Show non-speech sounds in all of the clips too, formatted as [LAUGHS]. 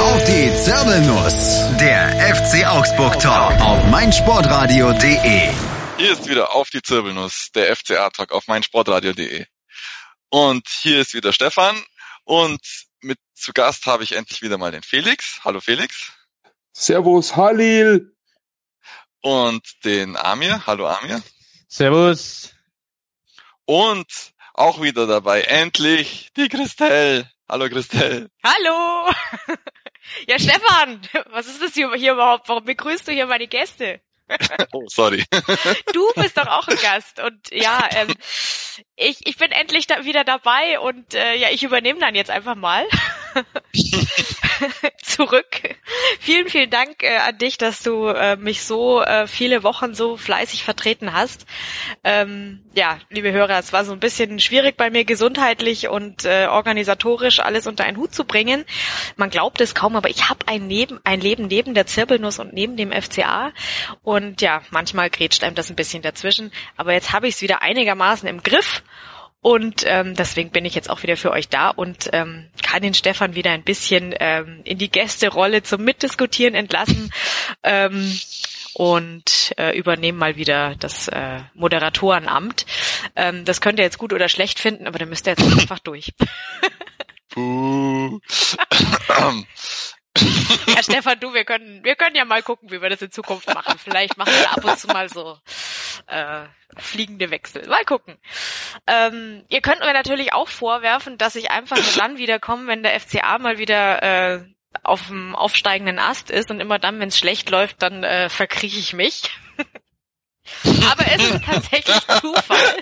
auf die Zirbelnuss. Der FC Augsburg Talk auf meinsportradio.de. Hier ist wieder auf die Zirbelnuss, der FCA Talk auf meinsportradio.de. Und hier ist wieder Stefan und mit zu Gast habe ich endlich wieder mal den Felix. Hallo Felix. Servus Halil. Und den Amir. Hallo Amir. Servus. Und auch wieder dabei, endlich, die Christelle. Hallo Christelle. Hallo. Ja, Stefan, [LAUGHS] was ist das hier, hier überhaupt? Warum begrüßt du hier meine Gäste? [LAUGHS] oh, sorry. [LAUGHS] Du bist doch auch ein Gast und ja, ähm, ich, ich bin endlich da wieder dabei und äh, ja, ich übernehme dann jetzt einfach mal [LAUGHS] zurück. Vielen, vielen Dank äh, an dich, dass du äh, mich so äh, viele Wochen so fleißig vertreten hast. Ähm, ja, liebe Hörer, es war so ein bisschen schwierig bei mir gesundheitlich und äh, organisatorisch alles unter einen Hut zu bringen. Man glaubt es kaum, aber ich habe ein, neben, ein Leben neben der Zirbelnuss und neben dem FCA und ja, manchmal grätscht einem das ein bisschen dazwischen, aber jetzt habe ich es wieder einigermaßen im Griff und ähm, deswegen bin ich jetzt auch wieder für euch da und ähm, kann den Stefan wieder ein bisschen ähm, in die Gästerolle zum Mitdiskutieren entlassen [LAUGHS] ähm, und äh, übernehme mal wieder das äh, Moderatorenamt. Ähm, das könnt ihr jetzt gut oder schlecht finden, aber dann müsst ihr jetzt einfach durch. [LAUGHS] Ja, Stefan, du, wir können, wir können ja mal gucken, wie wir das in Zukunft machen. Vielleicht machen wir ab und zu mal so äh, fliegende Wechsel. Mal gucken. Ähm, ihr könnt mir natürlich auch vorwerfen, dass ich einfach nur dann wiederkomme, wenn der FCA mal wieder äh, auf dem aufsteigenden Ast ist und immer dann, wenn es schlecht läuft, dann äh, verkrieche ich mich. [LAUGHS] Aber es ist tatsächlich [LAUGHS] Zufall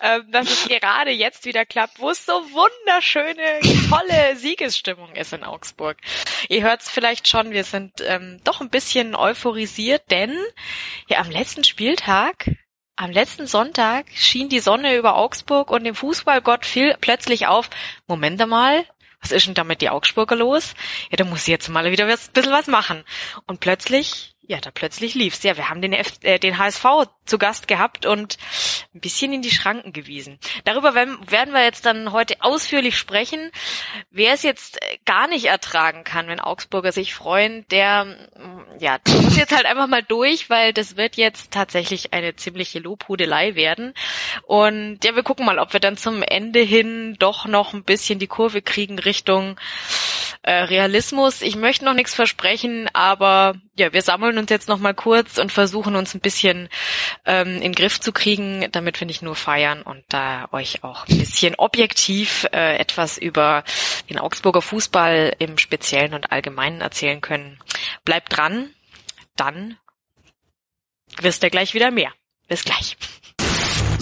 ähm, dass es gerade jetzt wieder klappt, wo es so wunderschöne, tolle Siegesstimmung ist in Augsburg. Ihr hört es vielleicht schon, wir sind ähm, doch ein bisschen euphorisiert, denn ja am letzten Spieltag am letzten Sonntag schien die Sonne über Augsburg und dem Fußballgott fiel plötzlich auf, Moment einmal, was ist denn damit die Augsburger los? Ja, da muss ich jetzt mal wieder was, bisschen was machen. Und plötzlich ja, da plötzlich lief's. Ja, wir haben den, F äh, den HSV zu Gast gehabt und ein bisschen in die Schranken gewiesen. Darüber werden, wir jetzt dann heute ausführlich sprechen. Wer es jetzt äh, gar nicht ertragen kann, wenn Augsburger sich freuen, der, mm, ja, der muss jetzt halt einfach mal durch, weil das wird jetzt tatsächlich eine ziemliche Lobhudelei werden. Und ja, wir gucken mal, ob wir dann zum Ende hin doch noch ein bisschen die Kurve kriegen Richtung äh, Realismus. Ich möchte noch nichts versprechen, aber ja, wir sammeln uns jetzt noch mal kurz und versuchen uns ein bisschen ähm, in den Griff zu kriegen. Damit finde ich nur feiern und da euch auch ein bisschen objektiv äh, etwas über den Augsburger Fußball im Speziellen und Allgemeinen erzählen können. Bleibt dran, dann wisst ihr gleich wieder mehr. Bis gleich.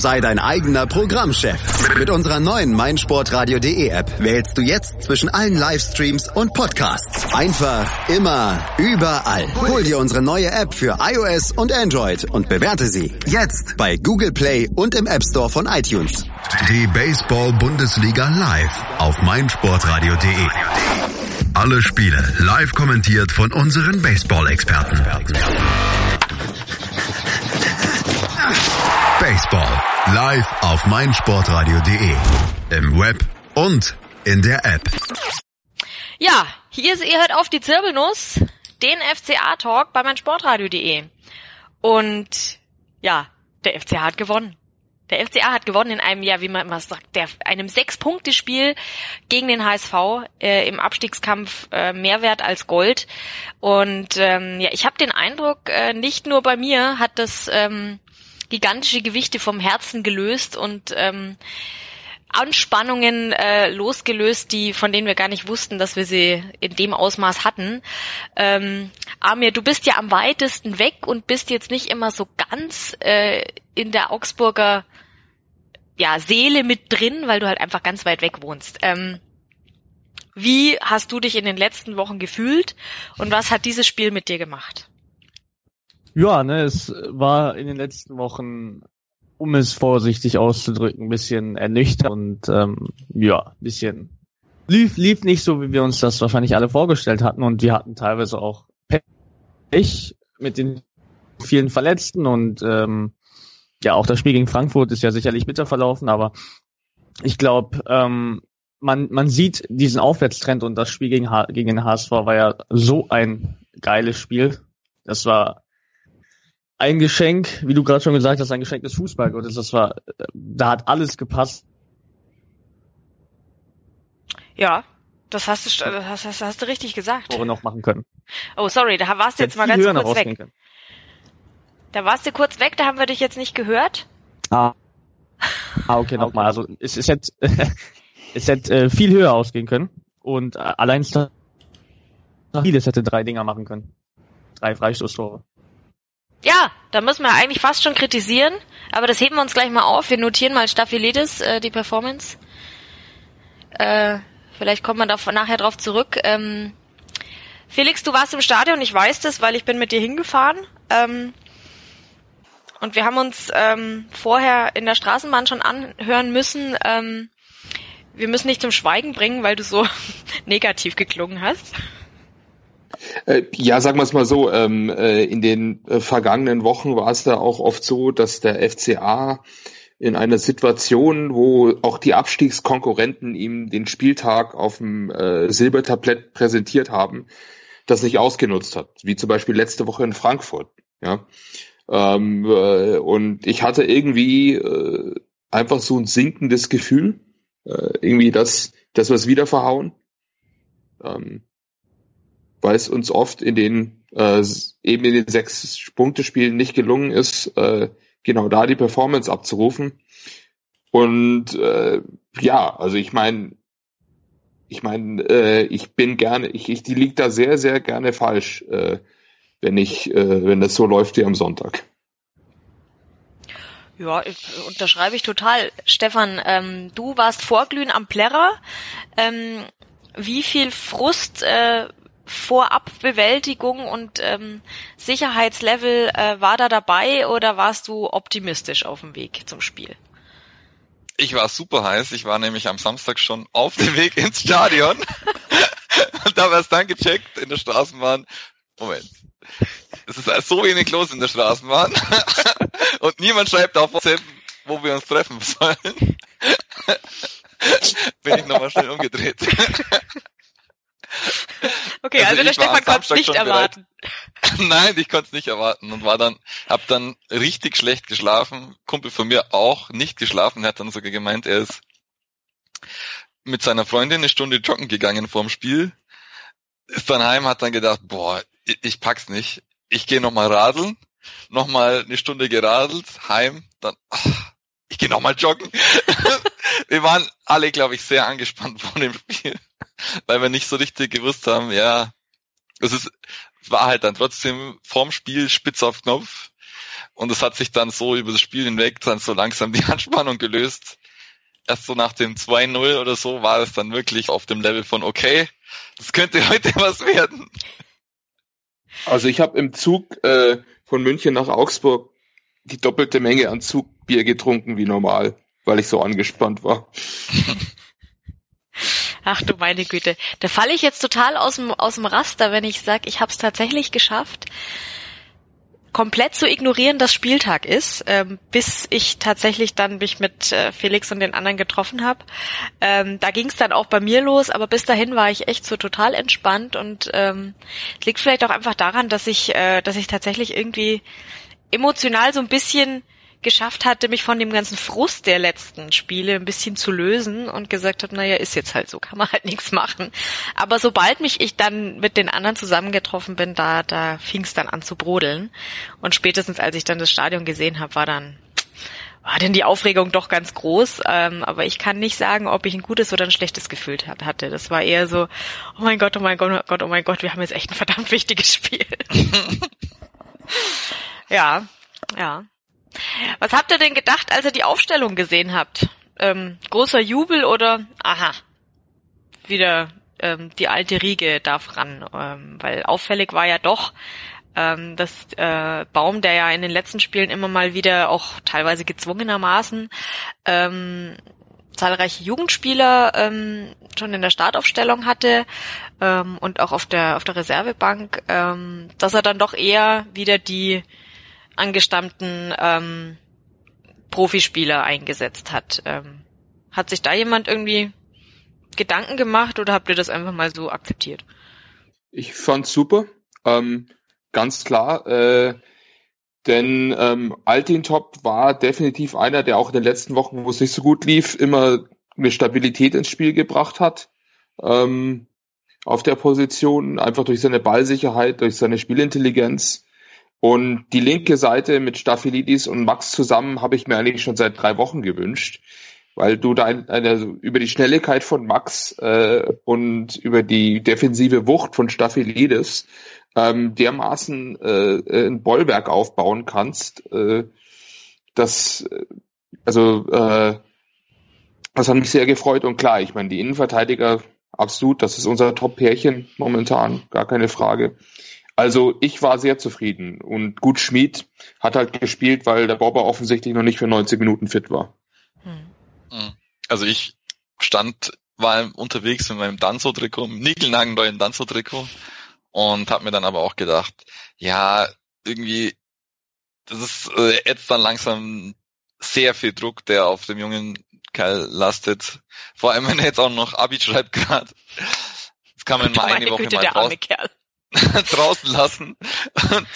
Sei dein eigener Programmchef. Mit unserer neuen meinsportradio.de App wählst du jetzt zwischen allen Livestreams und Podcasts. Einfach, immer, überall. Hol dir unsere neue App für iOS und Android und bewerte sie jetzt bei Google Play und im App Store von iTunes. Die Baseball-Bundesliga live auf meinsportradio.de. Alle Spiele live kommentiert von unseren Baseball-Experten. Baseball live auf meinsportradio.de. Im Web und in der App. Ja, hier ist, ihr hört auf die Zirbelnuss, den FCA-Talk bei meinsportradio.de. Und ja, der FCA hat gewonnen. Der FCA hat gewonnen in einem, ja, wie man immer sagt, der, einem Sechs-Punkte-Spiel gegen den HSV äh, im Abstiegskampf äh, mehr wert als Gold. Und ähm, ja, ich habe den Eindruck, äh, nicht nur bei mir hat das ähm, gigantische Gewichte vom Herzen gelöst und ähm, Anspannungen äh, losgelöst, die von denen wir gar nicht wussten, dass wir sie in dem Ausmaß hatten. Ähm, Amir, du bist ja am weitesten weg und bist jetzt nicht immer so ganz äh, in der Augsburger ja, Seele mit drin, weil du halt einfach ganz weit weg wohnst. Ähm, wie hast du dich in den letzten Wochen gefühlt und was hat dieses Spiel mit dir gemacht? Ja, ne, es war in den letzten Wochen, um es vorsichtig auszudrücken, ein bisschen ernüchternd und ähm, ja, ein bisschen lief, lief nicht so, wie wir uns das wahrscheinlich alle vorgestellt hatten und wir hatten teilweise auch Pech mit den vielen Verletzten und ähm, ja, auch das Spiel gegen Frankfurt ist ja sicherlich bitter verlaufen, aber ich glaube, ähm, man, man sieht diesen Aufwärtstrend und das Spiel gegen, H gegen den HSV war ja so ein geiles Spiel. Das war ein Geschenk, wie du gerade schon gesagt hast, ein Geschenk des Fußballgottes. Das war, da hat alles gepasst. Ja, das hast du, das hast, hast du richtig gesagt. Wo wir noch machen können. Oh, sorry, da warst du jetzt mal ganz kurz weg. Können. Da warst du kurz weg, da haben wir dich jetzt nicht gehört. Ah. Ah, okay, nochmal. Also es, es hätte, [LAUGHS] es hätte äh, viel höher ausgehen können. Und äh, allein Stabiles hätte drei Dinger machen können. Drei Freistoßtore. Ja, da müssen wir eigentlich fast schon kritisieren, aber das heben wir uns gleich mal auf. Wir notieren mal Staphylidis, äh, die Performance. Äh, vielleicht kommt man da nachher drauf zurück. Ähm, Felix, du warst im Stadion, ich weiß das, weil ich bin mit dir hingefahren. Ähm, und wir haben uns ähm, vorher in der Straßenbahn schon anhören müssen. Ähm, wir müssen dich zum Schweigen bringen, weil du so [LAUGHS] negativ geklungen hast. Äh, ja, sagen wir es mal so, ähm, äh, in den äh, vergangenen Wochen war es da auch oft so, dass der FCA in einer Situation, wo auch die Abstiegskonkurrenten ihm den Spieltag auf dem Silbertablett präsentiert haben, das nicht ausgenutzt hat, wie zum Beispiel letzte Woche in Frankfurt. Ja, ähm, äh, und ich hatte irgendwie einfach so ein sinkendes Gefühl, irgendwie, dass, dass wir es wieder verhauen. Ähm, weil es uns oft in den äh, eben in den sechs Punkte Spielen nicht gelungen ist, äh, genau da die Performance abzurufen. Und äh, ja, also ich meine, ich meine, äh, ich bin gerne, ich, ich die liegt da sehr, sehr gerne falsch, äh, wenn ich, äh, wenn das so läuft wie am Sonntag. Ja, unterschreibe ich total. Stefan, ähm, du warst vorglühen am Plärrer. Ähm, wie viel Frust äh, Vorabbewältigung und ähm, Sicherheitslevel äh, war da dabei oder warst du optimistisch auf dem Weg zum Spiel? Ich war super heiß. Ich war nämlich am Samstag schon auf dem Weg ins Stadion und habe erst dann gecheckt in der Straßenbahn. Moment. Es ist so wenig los in der Straßenbahn und niemand schreibt auf WhatsApp, wo wir uns treffen sollen. Bin ich nochmal schnell umgedreht. [LAUGHS] Okay, also, also der Stefan konnte es nicht erwarten. [LAUGHS] Nein, ich konnte es nicht erwarten und war dann, hab dann richtig schlecht geschlafen. Kumpel von mir auch nicht geschlafen, hat dann sogar gemeint, er ist mit seiner Freundin eine Stunde joggen gegangen vorm Spiel, ist dann heim, hat dann gedacht, boah, ich, ich pack's nicht. Ich gehe nochmal radeln, nochmal eine Stunde geradelt, heim, dann, ach, ich gehe nochmal joggen. [LAUGHS] Wir waren alle, glaube ich, sehr angespannt vor dem Spiel [LAUGHS] weil wir nicht so richtig gewusst haben, ja, es ist, war halt dann trotzdem vorm Spiel spitz auf Knopf und es hat sich dann so über das Spiel hinweg dann so langsam [LAUGHS] die Anspannung gelöst. Erst so nach dem 2-0 oder so war es dann wirklich auf dem Level von okay, das könnte [LAUGHS] heute was werden. Also ich habe im Zug äh, von München nach Augsburg die doppelte Menge an Zugbier getrunken wie normal, weil ich so angespannt war. Ach du meine Güte. Da falle ich jetzt total aus dem, aus dem Raster, wenn ich sage, ich habe es tatsächlich geschafft, komplett zu ignorieren, dass Spieltag ist, ähm, bis ich tatsächlich dann mich mit äh, Felix und den anderen getroffen habe. Ähm, da ging es dann auch bei mir los, aber bis dahin war ich echt so total entspannt und ähm, liegt vielleicht auch einfach daran, dass ich, äh, dass ich tatsächlich irgendwie emotional so ein bisschen geschafft hatte, mich von dem ganzen Frust der letzten Spiele ein bisschen zu lösen und gesagt habe, naja, ist jetzt halt so, kann man halt [LAUGHS] nichts machen. Aber sobald mich ich dann mit den anderen zusammengetroffen bin, da, da fing es dann an zu brodeln. Und spätestens als ich dann das Stadion gesehen habe, war dann war denn die Aufregung doch ganz groß, ähm, aber ich kann nicht sagen, ob ich ein gutes oder ein schlechtes Gefühl hatte. Das war eher so, oh mein Gott, oh mein Gott, oh mein Gott, oh mein Gott, wir haben jetzt echt ein verdammt wichtiges Spiel. [LAUGHS] ja, ja. Was habt ihr denn gedacht, als ihr die Aufstellung gesehen habt? Ähm, großer Jubel oder aha, wieder ähm, die alte Riege darf ran, ähm, weil auffällig war ja doch, ähm, dass äh, Baum, der ja in den letzten Spielen immer mal wieder auch teilweise gezwungenermaßen ähm, zahlreiche Jugendspieler ähm, schon in der Startaufstellung hatte ähm, und auch auf der auf der Reservebank, ähm, dass er dann doch eher wieder die angestammten ähm, Profispieler eingesetzt hat. Ähm, hat sich da jemand irgendwie Gedanken gemacht oder habt ihr das einfach mal so akzeptiert? Ich fand's super. Ähm, ganz klar. Äh, denn ähm, Altintop war definitiv einer, der auch in den letzten Wochen, wo es nicht so gut lief, immer eine Stabilität ins Spiel gebracht hat. Ähm, auf der Position, einfach durch seine Ballsicherheit, durch seine Spielintelligenz. Und die linke Seite mit Staphylidis und Max zusammen habe ich mir eigentlich schon seit drei Wochen gewünscht, weil du da eine, eine, über die Schnelligkeit von Max äh, und über die defensive Wucht von Staphylidis ähm, dermaßen äh, ein Bollwerk aufbauen kannst, äh, das also äh, das hat mich sehr gefreut und klar, ich meine, die Innenverteidiger absolut, das ist unser Top-Pärchen momentan, gar keine Frage. Also ich war sehr zufrieden und gut Schmied hat halt gespielt, weil der Bobber offensichtlich noch nicht für 90 Minuten fit war. Hm. Also ich stand, war unterwegs mit meinem Danzo-Trikot, niegelnagelneuen Danzo-Trikot und habe mir dann aber auch gedacht, ja, irgendwie, das ist äh, jetzt dann langsam sehr viel Druck, der auf dem jungen Kerl lastet. Vor allem, wenn er jetzt auch noch Abi schreibt gerade. Das kann man mal eine Woche Güte, mal draußen, [LAUGHS] draußen lassen und,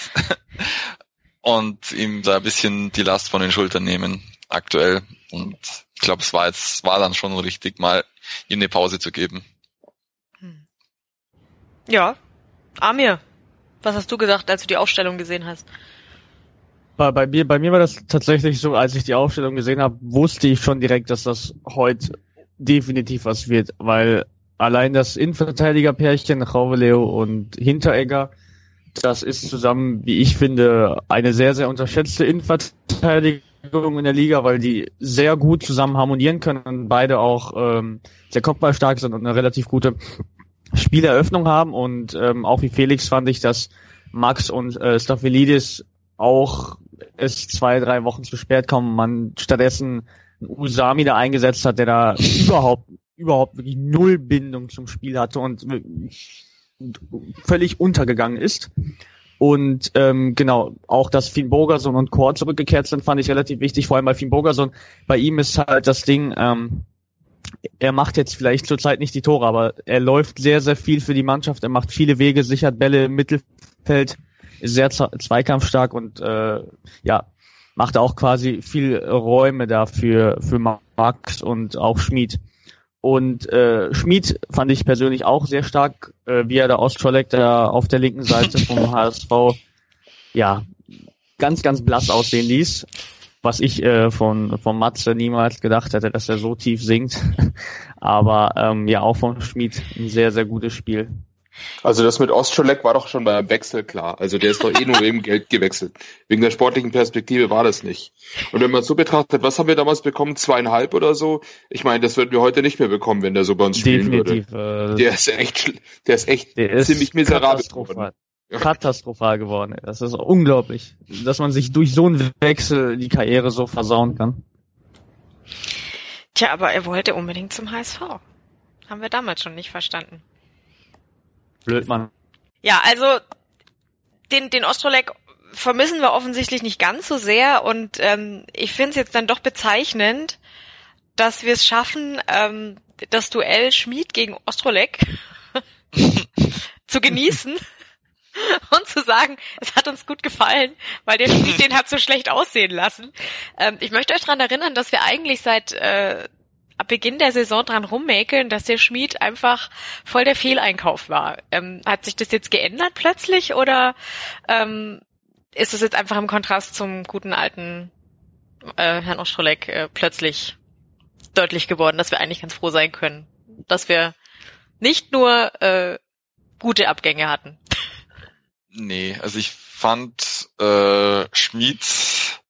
und ihm da ein bisschen die Last von den Schultern nehmen aktuell. Und ich glaube, es war jetzt, war dann schon richtig, mal ihm eine Pause zu geben. Hm. Ja, Amir, was hast du gesagt, als du die Aufstellung gesehen hast? Bei, bei, mir, bei mir war das tatsächlich so, als ich die Aufstellung gesehen habe, wusste ich schon direkt, dass das heute definitiv was wird, weil allein das Innenverteidigerpärchen Rauveleo und Hinteregger, das ist zusammen, wie ich finde, eine sehr, sehr unterschätzte Innenverteidigung in der Liga, weil die sehr gut zusammen harmonieren können und beide auch ähm, sehr kopfballstark sind und eine relativ gute Spieleröffnung haben. Und ähm, auch wie Felix fand ich, dass Max und äh, Staphylidis auch es zwei, drei Wochen zu spät kommen, man stattdessen Usami da eingesetzt hat, der da überhaupt, überhaupt wirklich null Bindung zum Spiel hatte und völlig untergegangen ist. Und ähm, genau, auch dass Finn Bogerson und Chor zurückgekehrt sind, fand ich relativ wichtig, vor allem bei Finn Bogerson. Bei ihm ist halt das Ding, ähm, er macht jetzt vielleicht zurzeit nicht die Tore, aber er läuft sehr, sehr viel für die Mannschaft, er macht viele Wege, sichert Bälle im Mittelfeld, ist sehr zweikampfstark und äh, ja, macht auch quasi viel Räume dafür für Max und auch Schmid. Und äh, Schmid fand ich persönlich auch sehr stark, äh, wie er da Ostrolek da auf der linken Seite vom [LAUGHS] HSV ja ganz, ganz blass aussehen ließ was ich äh, von, von Matze niemals gedacht hätte, dass er so tief singt. [LAUGHS] Aber ähm, ja, auch von Schmid ein sehr, sehr gutes Spiel. Also das mit Ostrolek war doch schon beim Wechsel klar. Also der ist doch eh nur wegen [LAUGHS] Geld gewechselt. Wegen der sportlichen Perspektive war das nicht. Und wenn man so betrachtet, was haben wir damals bekommen? Zweieinhalb oder so? Ich meine, das würden wir heute nicht mehr bekommen, wenn der so bei uns spielen Definitiv, würde. Äh, der ist echt, der ist echt der ziemlich ist miserabel geworden katastrophal geworden. Das ist unglaublich, dass man sich durch so einen Wechsel die Karriere so versauen kann. Tja, aber er wollte unbedingt zum HSV. Haben wir damals schon nicht verstanden. Blöd, Mann. Ja, also den, den Ostrolek vermissen wir offensichtlich nicht ganz so sehr und ähm, ich finde es jetzt dann doch bezeichnend, dass wir es schaffen, ähm, das Duell Schmied gegen Ostrolek [LAUGHS] zu genießen [LAUGHS] und zu sagen, es hat uns gut gefallen, weil der Schmied den hat so schlecht aussehen lassen. Ähm, ich möchte euch daran erinnern, dass wir eigentlich seit äh, ab Beginn der Saison dran rummäkeln, dass der Schmied einfach voll der Fehleinkauf war. Ähm, hat sich das jetzt geändert plötzlich oder ähm, ist es jetzt einfach im Kontrast zum guten alten äh, Herrn Ostrolek äh, plötzlich deutlich geworden, dass wir eigentlich ganz froh sein können, dass wir nicht nur äh, gute Abgänge hatten. Nee, also ich fand äh, Schmieds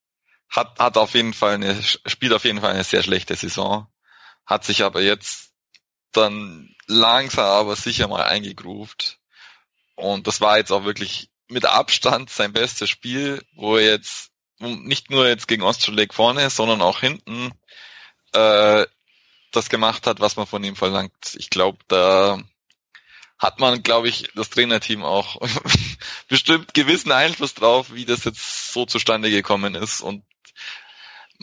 hat, hat auf jeden Fall eine, spielt auf jeden Fall eine sehr schlechte Saison, hat sich aber jetzt dann langsam aber sicher mal eingegroovt. Und das war jetzt auch wirklich mit Abstand sein bestes Spiel, wo er jetzt nicht nur jetzt gegen Ostrolek vorne, sondern auch hinten äh, das gemacht hat, was man von ihm verlangt. Ich glaube, da hat man, glaube ich, das Trainerteam auch [LAUGHS] bestimmt gewissen Einfluss drauf, wie das jetzt so zustande gekommen ist. Und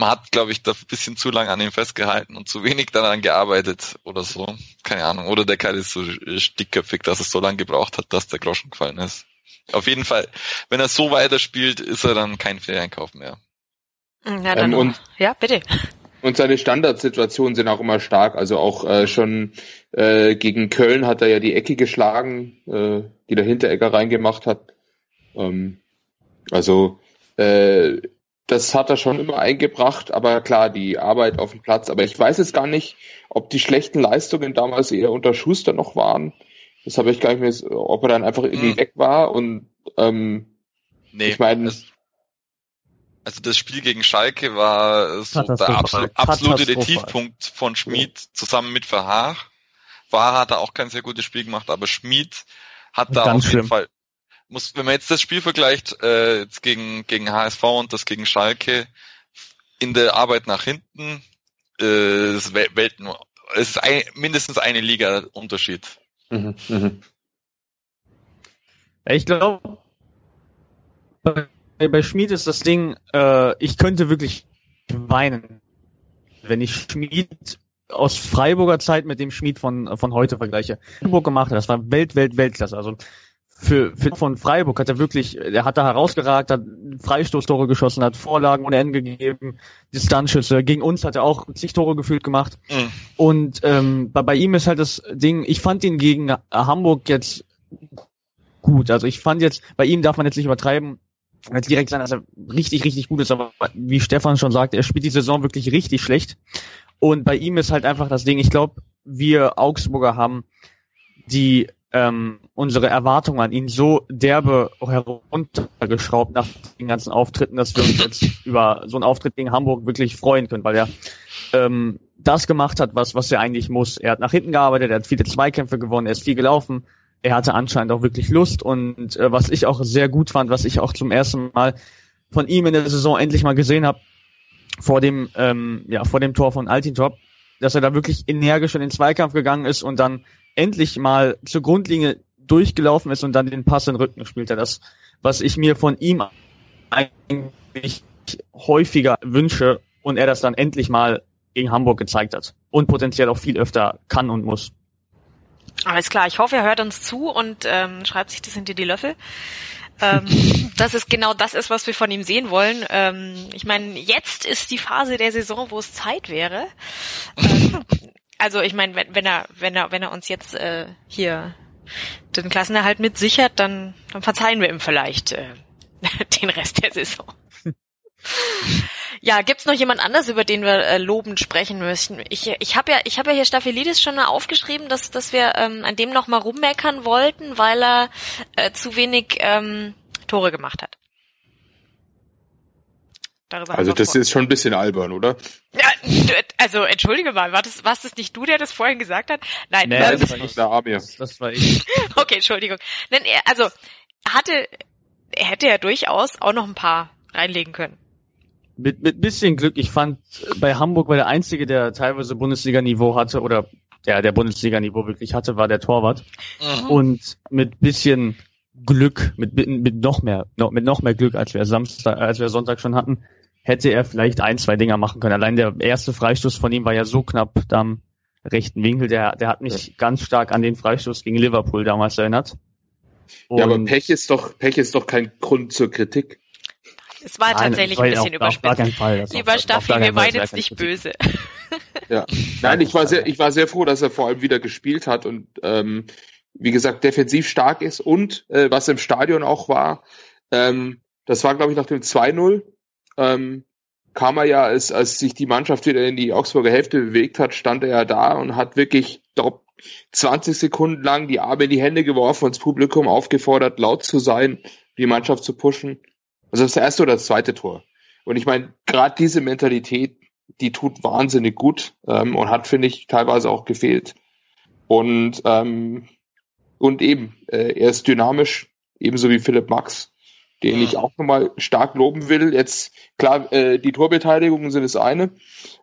man hat, glaube ich, da ein bisschen zu lange an ihm festgehalten und zu wenig daran gearbeitet oder so. Keine Ahnung. Oder der Kerl ist so stickköpfig, dass es so lange gebraucht hat, dass der Groschen gefallen ist. Auf jeden Fall, wenn er so weiterspielt, ist er dann kein Fehleinkauf mehr. Ja, dann Ähm, und- ja, bitte. Und seine Standardsituationen sind auch immer stark. Also auch äh, schon äh, gegen Köln hat er ja die Ecke geschlagen, äh, die der Hinteregger reingemacht hat. Ähm, also äh, das hat er schon immer eingebracht, aber klar, die Arbeit auf dem Platz. Aber ich weiß jetzt gar nicht, ob die schlechten Leistungen damals eher unter Schuster noch waren. Das habe ich gar nicht mehr, ob er dann einfach irgendwie Hm. weg war und ähm, Nee, Ich meine- das, also das Spiel gegen Schalke war so der Katastrophal. absolute. Tiefpunkt von Schmid zusammen mit Verhaag. Verhaag hat da auch kein sehr gutes Spiel gemacht, aber Schmid hat da Ganz auf jeden schlimm. Fall, muss, wenn man jetzt das Spiel vergleicht, äh, jetzt gegen, gegen HSV und das gegen Schalke, in der Arbeit nach hinten, äh, ist Wel- Welten, es ist ein, mindestens eine Liga Unterschied. mhm, mhm. Ja, Ich glaube, bei, bei Schmid ist das Ding, äh, ich könnte wirklich weinen, wenn ich Schmid aus Freiburger Zeit mit dem Schmid von, von heute vergleiche. Freiburg gemacht hat, das war Welt, Welt, Weltklasse. Also für, für von Freiburg hat er wirklich, er hat da herausgeragt, hat Freistoßtore geschossen, hat Vorlagen ohne Ende gegeben, Distanzschüsse. Gegen uns hat er auch zig Tore gefühlt gemacht. Mhm. Und ähm, bei, bei ihm ist halt das Ding, ich fand ihn gegen Hamburg jetzt gut. Also ich fand jetzt, bei ihm darf man jetzt nicht übertreiben, jetzt direkt sagen, dass er richtig, richtig gut ist, aber wie Stefan schon sagt, er spielt die Saison wirklich richtig schlecht. Und bei ihm ist halt einfach das Ding, ich glaube, wir Augsburger haben die ähm, unsere Erwartungen an ihn so derbe heruntergeschraubt nach den ganzen Auftritten, dass wir uns jetzt über so einen Auftritt gegen Hamburg wirklich freuen können, weil er ähm, das gemacht hat, was, was er eigentlich muss. Er hat nach hinten gearbeitet, er hat viele Zweikämpfe gewonnen, er ist viel gelaufen, er hatte anscheinend auch wirklich Lust und äh, was ich auch sehr gut fand, was ich auch zum ersten Mal von ihm in der Saison endlich mal gesehen habe, vor dem, ähm, ja, vor dem Tor von Altintop, dass er da wirklich energisch in den Zweikampf gegangen ist und dann endlich mal zur Grundlinie durchgelaufen ist und dann den Pass in den Rücken gespielt hat. Das, was ich mir von ihm eigentlich häufiger wünsche und er das dann endlich mal gegen Hamburg gezeigt hat und potenziell auch viel öfter kann und muss. Alles klar, ich hoffe, er hört uns zu und ähm, schreibt sich das hinter die Löffel. Ähm, [LAUGHS] dass es genau das ist, was wir von ihm sehen wollen. Ähm, ich meine, jetzt ist die Phase der Saison, wo es Zeit wäre. Ähm, also ich meine, wenn, wenn er, wenn er, wenn er uns jetzt äh, hier den Klassenerhalt mit sichert, dann, dann verzeihen wir ihm vielleicht äh, [LAUGHS] den Rest der Saison. Ja, gibt's noch jemand anders, über den wir äh, lobend sprechen möchten? Ich, ich habe ja, ich habe ja hier Staphylides schon mal aufgeschrieben, dass, dass wir ähm, an dem noch mal rummeckern wollten, weil er äh, zu wenig ähm, Tore gemacht hat. Darüber Also das ist schon ein bisschen albern, oder? ja, also entschuldige mal, war das, warst das nicht du, der das vorhin gesagt hat? Nein, Nee, das war ich. Der Amir. Das war ich. [LAUGHS] okay, Entschuldigung. Nein, er, also hatte, er hätte ja durchaus auch noch ein paar reinlegen können. Mit, mit bisschen Glück, ich fand, bei Hamburg war der Einzige, der teilweise Bundesliga-Niveau hatte oder ja, der Bundesliga-Niveau wirklich hatte, war der Torwart. Mhm. Und mit bisschen Glück, mit, mit, mit noch mehr, noch, mit noch mehr Glück, als wir Samstag, als wir Sonntag schon hatten, hätte er vielleicht ein, zwei Dinger machen können. Allein der erste Freistoß von ihm war ja so knapp da am rechten Winkel. Der, der hat mich ganz stark an den Freistoß gegen Liverpool damals erinnert. Ja, aber Und- Pech ist doch, Pech ist doch kein Grund zur Kritik. Es war Nein, tatsächlich war ein ja bisschen auf- überspitzt. Fall. Lieber Staffi, wir meinen jetzt ist nicht böse. Ja. [LAUGHS] Nein, ich war sehr, ich war sehr froh, dass er vor allem wieder gespielt hat und ähm, wie gesagt defensiv stark ist und äh, was im Stadion auch war, ähm, das war glaube ich nach dem 2-0, ähm, kam er ja, als, als sich die Mannschaft wieder in die Augsburger Hälfte bewegt hat, stand er ja da und hat wirklich glaub, 20 Sekunden lang die Arme in die Hände geworfen und das Publikum aufgefordert, laut zu sein, die Mannschaft zu pushen. Also das erste oder das zweite Tor. Und ich meine, gerade diese Mentalität, die tut wahnsinnig gut ähm, und hat, finde ich, teilweise auch gefehlt. Und, ähm, und eben, äh, er ist dynamisch, ebenso wie Philipp Max, den ich auch nochmal stark loben will. Jetzt, klar, äh, die Torbeteiligungen sind das eine,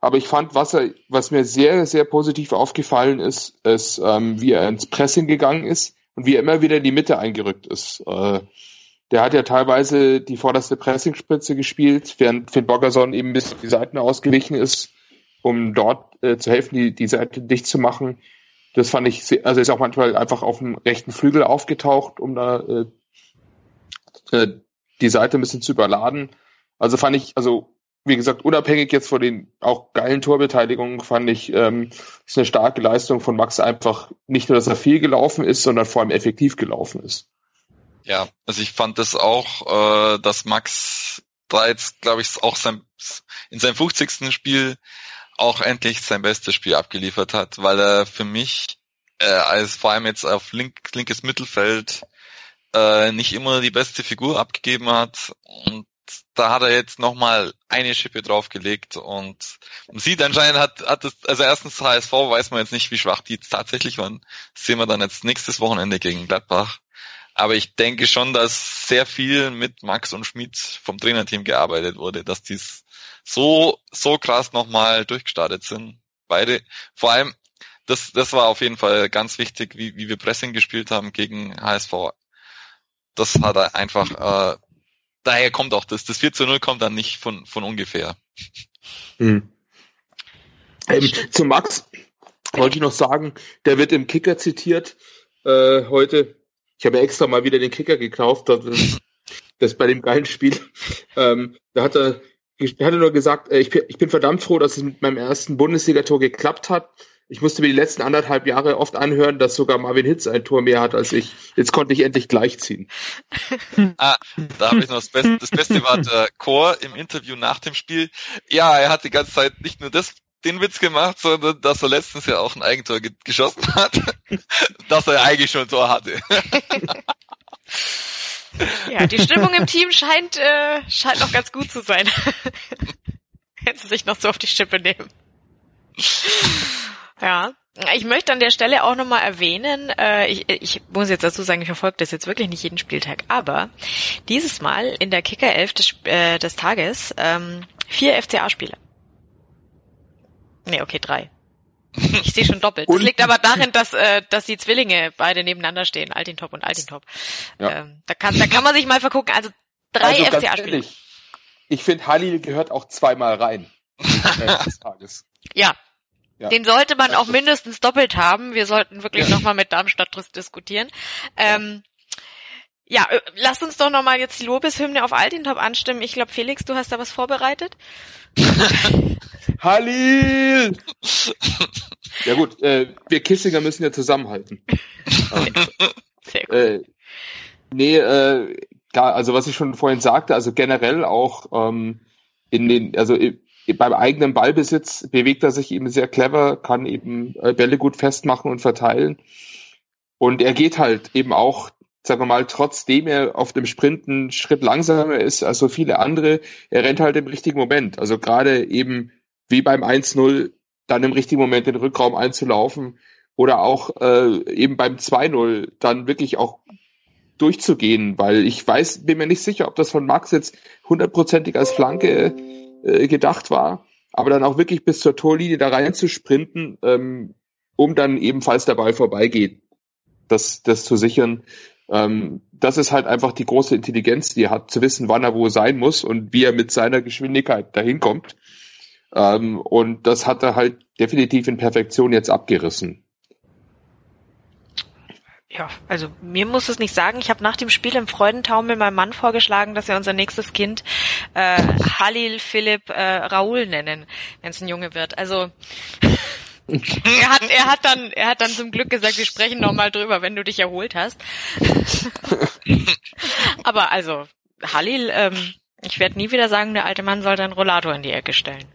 aber ich fand, was, er, was mir sehr, sehr positiv aufgefallen ist, ist, ähm, wie er ins Pressing gegangen ist und wie er immer wieder in die Mitte eingerückt ist. Äh, der hat ja teilweise die vorderste Pressingspitze gespielt, während Finn Boggerson eben bis die Seiten ausgewichen ist, um dort äh, zu helfen, die, die Seite dicht zu machen. Das fand ich, sehr, also ist auch manchmal einfach auf dem rechten Flügel aufgetaucht, um da äh, äh, die Seite ein bisschen zu überladen. Also fand ich, also wie gesagt, unabhängig jetzt von den auch geilen Torbeteiligungen, fand ich, ähm, ist eine starke Leistung von Max einfach nicht nur, dass er viel gelaufen ist, sondern vor allem effektiv gelaufen ist. Ja, also ich fand das auch, äh, dass Max da jetzt, glaube ich, auch sein, in seinem 50. Spiel auch endlich sein bestes Spiel abgeliefert hat, weil er für mich äh, als vor allem jetzt auf link, linkes Mittelfeld äh, nicht immer die beste Figur abgegeben hat und da hat er jetzt nochmal eine Schippe draufgelegt und man sieht anscheinend hat, hat es, also erstens HSV weiß man jetzt nicht, wie schwach die jetzt tatsächlich waren. Das sehen wir dann jetzt nächstes Wochenende gegen Gladbach. Aber ich denke schon, dass sehr viel mit Max und Schmidt vom Trainerteam gearbeitet wurde, dass die so, so krass nochmal durchgestartet sind. Beide. Vor allem, das, das war auf jeden Fall ganz wichtig, wie, wie wir Pressing gespielt haben gegen HSV. Das hat er einfach, äh, daher kommt auch das, das 4 zu 0 kommt dann nicht von, von ungefähr. Hm. Ähm, zu Max wollte ich noch sagen, der wird im Kicker zitiert äh, heute ich habe extra mal wieder den Kicker gekauft, das, das bei dem geilen Spiel. Ähm, da hat er, er hatte nur gesagt, äh, ich, bin, ich bin verdammt froh, dass es mit meinem ersten Bundesligator geklappt hat. Ich musste mir die letzten anderthalb Jahre oft anhören, dass sogar Marvin Hitz ein Tor mehr hat als ich. Jetzt konnte ich endlich gleichziehen. [LAUGHS] ah, da habe ich noch das Beste. Das Beste war der Chor im Interview nach dem Spiel. Ja, er hat die ganze Zeit nicht nur das den Witz gemacht, sondern dass er letztens ja auch ein Eigentor ge geschossen hat, [LAUGHS] dass er eigentlich schon ein Tor hatte. [LAUGHS] ja, die Stimmung im Team scheint, äh, scheint noch ganz gut zu sein. Hätten sie sich noch so auf die Schippe nehmen. Ja. Ich möchte an der Stelle auch nochmal erwähnen, äh, ich, ich muss jetzt dazu sagen, ich verfolge das jetzt wirklich nicht jeden Spieltag, aber dieses Mal in der Kicker 11 des, äh, des Tages ähm, vier FCA-Spieler. Nee, okay, drei. [LAUGHS] Ich sehe schon doppelt. Das liegt aber darin, dass, äh, dass die Zwillinge beide nebeneinander stehen, Altintop und Altintop. Ja. Ähm, da, kann, da kann man sich mal vergucken. Also drei also FCA-Spieler. Ich finde, Halil gehört auch zweimal rein. [LAUGHS] ja. Ja. Den sollte man auch mindestens doppelt haben. Wir sollten wirklich ja. nochmal mit Darmstadt diskutieren. Ähm, ja, äh, lass uns doch nochmal jetzt die Lobeshymne auf Altintop anstimmen. Ich glaube, Felix, du hast da was vorbereitet. [LAUGHS] Halil! ja gut, äh, wir Kissinger müssen ja zusammenhalten. Sehr gut. Äh, nee, äh, klar, also was ich schon vorhin sagte, also generell auch ähm, in den, also beim eigenen Ballbesitz bewegt er sich eben sehr clever, kann eben äh, Bälle gut festmachen und verteilen. Und er geht halt eben auch sagen wir mal, trotzdem er auf dem Sprint einen Schritt langsamer ist als so viele andere, er rennt halt im richtigen Moment. Also gerade eben wie beim 1-0 dann im richtigen Moment den Rückraum einzulaufen oder auch äh, eben beim 2-0 dann wirklich auch durchzugehen, weil ich weiß, bin mir nicht sicher, ob das von Max jetzt hundertprozentig als Flanke äh, gedacht war, aber dann auch wirklich bis zur Torlinie da rein zu sprinten, ähm, um dann ebenfalls der Ball vorbeigeht, das, das zu sichern. Ähm, das ist halt einfach die große Intelligenz, die er hat, zu wissen, wann er wo sein muss und wie er mit seiner Geschwindigkeit dahin kommt. Ähm, und das hat er halt definitiv in Perfektion jetzt abgerissen. Ja, also mir muss es nicht sagen. Ich habe nach dem Spiel im Freudentaumel meinem Mann vorgeschlagen, dass wir unser nächstes Kind äh, Halil Philipp äh, Raoul nennen, wenn es ein Junge wird. Also [LAUGHS] er hat, er hat dann, er hat dann zum Glück gesagt, wir sprechen nochmal drüber, wenn du dich erholt hast. [LAUGHS] Aber also, Halil, ähm, ich werde nie wieder sagen, der alte Mann soll seinen Rollator in die Ecke stellen.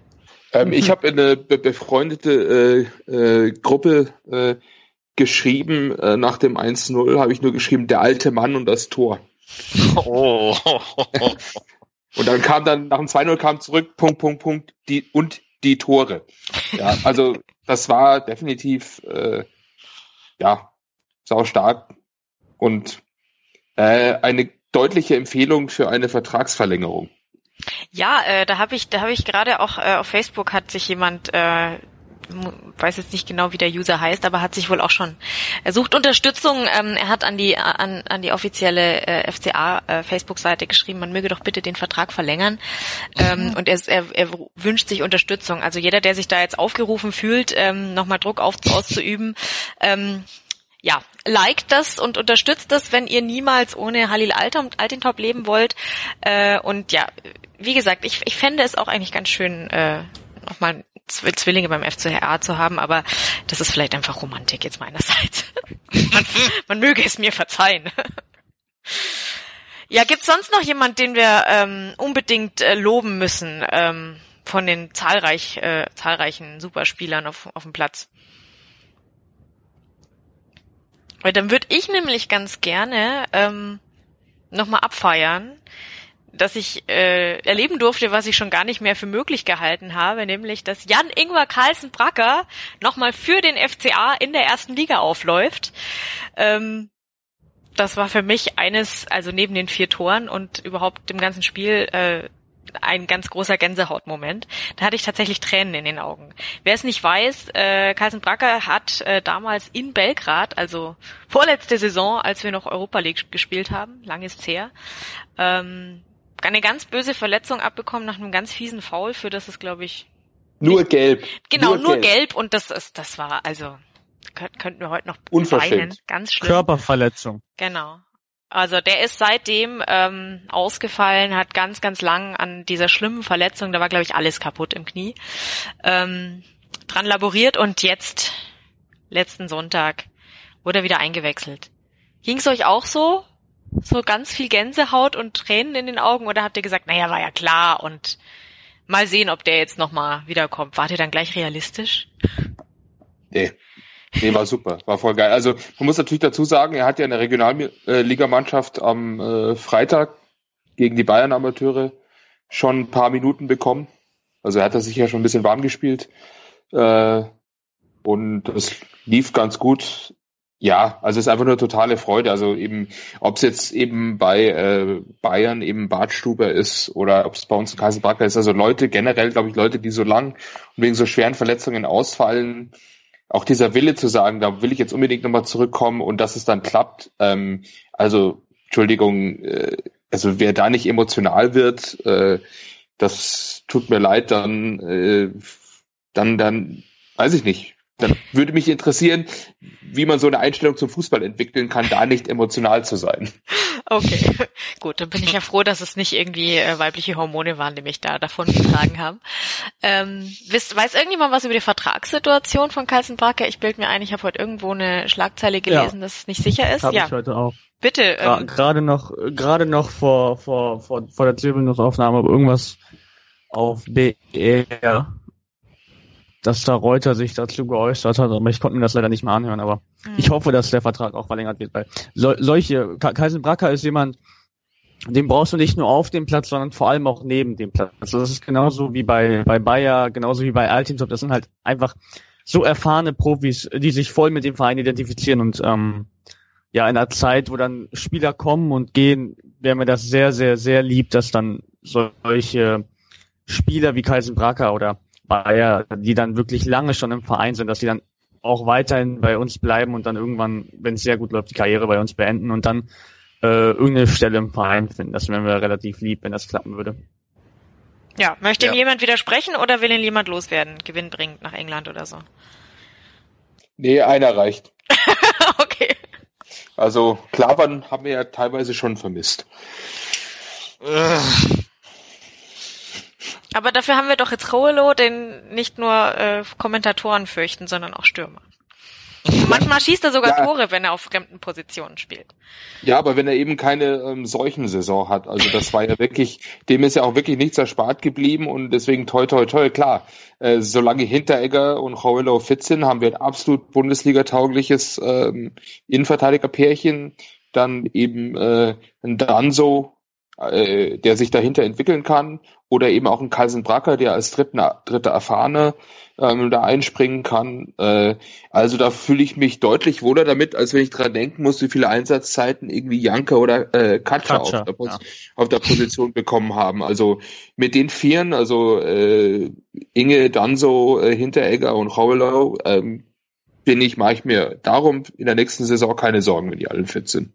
Ähm, ich habe eine be befreundete äh, äh, Gruppe äh, geschrieben, äh, nach dem 1-0 habe ich nur geschrieben, der alte Mann und das Tor. Oh. und dann kam dann, nach dem 2-0 kam zurück, Punkt, Punkt, Punkt, die, und die Tore. Ja, also das war definitiv äh, ja sau stark und äh, eine deutliche Empfehlung für eine Vertragsverlängerung. Ja, äh, da habe ich, da habe ich gerade auch äh, auf Facebook hat sich jemand äh, weiß jetzt nicht genau, wie der User heißt, aber hat sich wohl auch schon, er sucht Unterstützung. Ähm, er hat an die an, an die offizielle äh, FCA äh, Facebook-Seite geschrieben, man möge doch bitte den Vertrag verlängern. Ähm, mhm. Und er, er, er wünscht sich Unterstützung. Also jeder, der sich da jetzt aufgerufen fühlt, ähm, nochmal Druck auf, auszuüben, ähm, ja, liked das und unterstützt das, wenn ihr niemals ohne Halil Altintop leben wollt. Äh, und ja, wie gesagt, ich, ich fände es auch eigentlich ganz schön, äh, nochmal Zwillinge beim FCR zu haben, aber das ist vielleicht einfach Romantik jetzt meinerseits. man, [LAUGHS] man möge es mir verzeihen. ja, gibt's sonst noch jemand, den wir ähm, unbedingt äh, loben müssen ähm, von den zahlreich, äh, zahlreichen Superspielern auf, auf dem Platz? Weil dann würde ich nämlich ganz gerne ähm, nochmal abfeiern, dass ich äh, erleben durfte, was ich schon gar nicht mehr für möglich gehalten habe, nämlich dass Jan Ingwer Carlsen Bracker nochmal für den FCA in der ersten Liga aufläuft. Ähm, das war für mich eines, also neben den vier Toren und überhaupt dem ganzen Spiel, äh, ein ganz großer Gänsehautmoment. Da hatte ich tatsächlich Tränen in den Augen. Wer es nicht weiß, äh, Carlsen Bracker hat äh, damals in Belgrad, also vorletzte Saison, als wir noch Europa League gespielt haben, lang ist's her, ähm, eine ganz böse Verletzung abbekommen nach einem ganz fiesen Foul, für das es, glaube ich. Nur nicht, gelb. Genau, nur, nur gelb. gelb. und das ist, das war, also, könnten wir heute noch Unverschämt. Ganz schlimm. Körperverletzung. Genau. Also der ist seitdem ähm, ausgefallen, hat ganz, ganz lang an dieser schlimmen Verletzung, da war, glaube ich, alles kaputt im Knie, ähm, dran laboriert und jetzt, letzten Sonntag, wurde er wieder eingewechselt. Ging es euch auch so? So ganz viel Gänsehaut und Tränen in den Augen oder habt ihr gesagt, naja, war ja klar und mal sehen, ob der jetzt nochmal wiederkommt? Wart ihr dann gleich realistisch? Nee. Nee, war super, war voll geil. Also man muss natürlich dazu sagen, er hat ja eine Regionalligamannschaft am äh, Freitag gegen die Bayern-Amateure schon ein paar Minuten bekommen. Also er hat da sich ja schon ein bisschen warm gespielt. Äh, und das lief ganz gut. Ja, also es ist einfach nur totale Freude. Also eben, ob es jetzt eben bei äh, Bayern eben Bartstuber ist oder ob es bei uns in Kaiserbracker ist. Also Leute, generell glaube ich, Leute, die so lang und wegen so schweren Verletzungen ausfallen, auch dieser Wille zu sagen, da will ich jetzt unbedingt nochmal zurückkommen und dass es dann klappt. Ähm, also, Entschuldigung, äh, also wer da nicht emotional wird, äh, das tut mir leid, dann, äh, dann, dann, weiß ich nicht dann würde mich interessieren, wie man so eine Einstellung zum Fußball entwickeln kann, da nicht emotional zu sein. Okay, [LAUGHS] gut, dann bin ich ja froh, dass es nicht irgendwie äh, weibliche Hormone waren, die mich da davon getragen haben. Ähm, wisst, weiß irgendjemand was über die Vertragssituation von Carlsen Bracker? Ich bilde mir ein, ich habe heute irgendwo eine Schlagzeile gelesen, ja. dass es nicht sicher ist. Hab ja, ich heute auch. Bitte. Ähm, gerade noch, gerade noch vor vor vor vor der Zielbildungsaufnahme irgendwas auf BR dass da Reuter sich dazu geäußert hat, aber ich konnte mir das leider nicht mehr anhören, aber mhm. ich hoffe, dass der Vertrag auch verlängert wird, weil so, solche, Kaisen Bracker ist jemand, den brauchst du nicht nur auf dem Platz, sondern vor allem auch neben dem Platz. Also das ist genauso wie bei, bei Bayer, genauso wie bei Altintop, das sind halt einfach so erfahrene Profis, die sich voll mit dem Verein identifizieren und ähm, ja, in einer Zeit, wo dann Spieler kommen und gehen, wäre mir das sehr, sehr, sehr lieb, dass dann solche Spieler wie Kaisen Bracker oder Bayer, die dann wirklich lange schon im Verein sind, dass die dann auch weiterhin bei uns bleiben und dann irgendwann, wenn es sehr gut läuft, die Karriere bei uns beenden und dann äh, irgendeine Stelle im Verein finden. Das wäre mir relativ lieb, wenn das klappen würde. Ja, möchte ja. ihm jemand widersprechen oder will ihn jemand loswerden, Gewinn bringt nach England oder so? Nee, einer reicht. [LAUGHS] okay. Also Klavern haben wir ja teilweise schon vermisst. Aber dafür haben wir doch jetzt Rolo, den nicht nur äh, Kommentatoren fürchten, sondern auch Stürmer. [LAUGHS] manchmal schießt er sogar ja. Tore, wenn er auf fremden Positionen spielt. Ja, aber wenn er eben keine ähm, solchen Saison hat, also das war ja wirklich, dem ist ja auch wirklich nichts erspart geblieben und deswegen toi toi toi, klar, äh, solange Hinteregger und Rolo fit sind, haben wir ein absolut Bundesliga-taugliches ähm, Innenverteidiger-Pärchen, dann eben äh, ein Danso äh, der sich dahinter entwickeln kann, oder eben auch ein Carlsen Bracker, der als dritter, dritter Erfahrene ähm, da einspringen kann. Äh, also da fühle ich mich deutlich wohler damit, als wenn ich dran denken muss, wie viele Einsatzzeiten irgendwie Janka oder äh, Katja, auf, der ja. auf, der Position [LAUGHS] bekommen haben. Also mit den Vieren, also äh, Inge, Danso, äh, Hinteregger und Howlow, ähm, bin ich, mache ich mir darum in der nächsten Saison keine Sorgen, wenn die alle fit sind.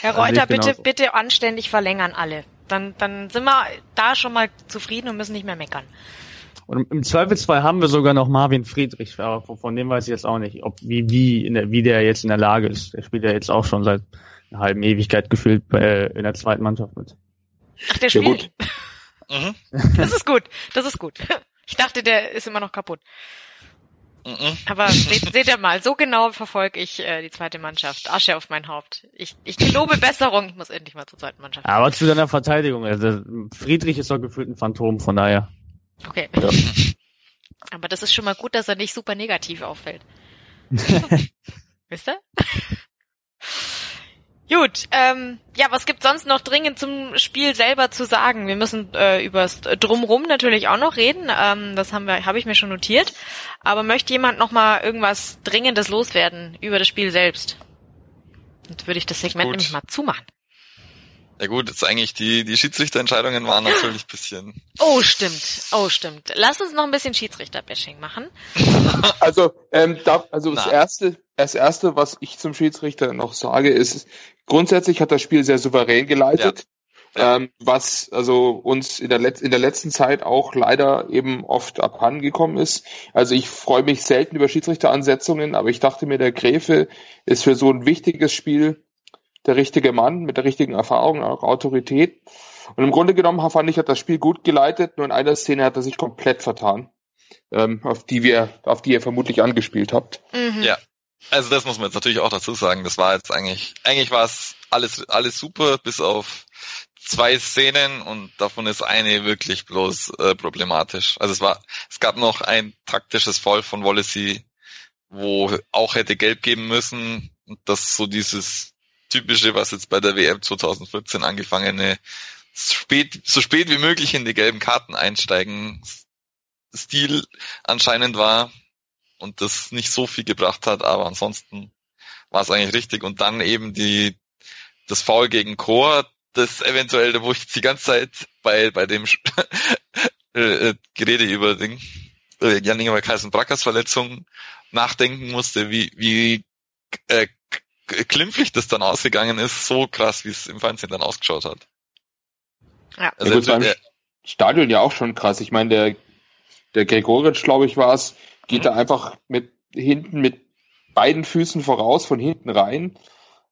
Herr Reuter, bitte, bitte anständig verlängern alle. Dann, dann sind wir da schon mal zufrieden und müssen nicht mehr meckern. Und im Zweifelsfall haben wir sogar noch Marvin Friedrich, aber von dem weiß ich jetzt auch nicht, ob wie wie in der, wie der jetzt in der Lage ist. Der spielt ja jetzt auch schon seit einer halben Ewigkeit gefühlt bei, äh, in der zweiten Mannschaft mit. Ach, der spielt. Mhm. [LAUGHS] Das ist gut, das ist gut. Ich dachte, der ist immer noch kaputt. Mhm. Aber seht, seht ihr mal, so genau verfolge ich äh, die zweite Mannschaft. Asche auf mein Haupt. Ich, ich gelobe Besserung, ich muss endlich mal zur zweiten Mannschaft. Aber zu deiner Verteidigung, also Friedrich ist doch gefühlt ein Phantom, von daher. Okay. Ja. [LAUGHS] Aber das ist schon mal gut, dass er nicht super negativ auffällt. [LAUGHS] Wisst ihr? Gut, ähm, ja, was gibt sonst noch dringend zum Spiel selber zu sagen? Wir müssen äh, übers Drumrum natürlich auch noch reden. Ähm, das haben wir, habe ich mir schon notiert. Aber möchte jemand noch mal irgendwas Dringendes loswerden über das Spiel selbst? Dann würde ich das Segment nämlich mal zumachen. Ja gut, jetzt eigentlich die, die Schiedsrichterentscheidungen waren [LAUGHS] natürlich bisschen. Oh, stimmt. Oh, stimmt. Lass uns noch ein bisschen Schiedsrichter-Bashing machen. [LAUGHS] Also, ähm, da, also das erste, das erste, was ich zum Schiedsrichter noch sage, ist, grundsätzlich hat das Spiel sehr souverän geleitet. Ja. Ähm, was also uns in der, Let in der letzten Zeit auch leider eben oft abhandengekommen ist. Also ich freue mich selten über Schiedsrichteransetzungen, aber ich dachte mir, der Gräfe ist für so ein wichtiges Spiel der richtige Mann mit der richtigen Erfahrung, auch Autorität. Und im Grunde genommen fand ich, hat das Spiel gut geleitet, nur in einer Szene hat er sich komplett vertan, ähm, auf die wir, auf die ihr vermutlich angespielt habt. Mhm. Ja. Also das muss man jetzt natürlich auch dazu sagen. Das war jetzt eigentlich, eigentlich war es alles, alles super, bis auf zwei Szenen und davon ist eine wirklich bloß äh, problematisch. Also es war, es gab noch ein taktisches Foul von Wallacey, wo auch hätte gelb geben müssen. Und das so dieses typische, was jetzt bei der WM 2014 angefangene spät, so spät wie möglich in die gelben Karten einsteigen Stil anscheinend war und das nicht so viel gebracht hat, aber ansonsten war es eigentlich richtig und dann eben die das Foul gegen Chor, das eventuell, wo ich die ganze Zeit bei bei dem [LAUGHS] äh, äh, Gerede über den äh, Jan-Ingwer Kaisen-Brackers Verletzung nachdenken musste, wie wie äh, klimpflich das dann ausgegangen ist, so krass, wie es im Fernsehen dann ausgeschaut hat. Ja. Also ja, gut, beim Stadion ja auch schon krass. Ich meine, der, der Gregoritsch, glaube ich, war es, geht da einfach mit hinten mit beiden Füßen voraus, von hinten rein.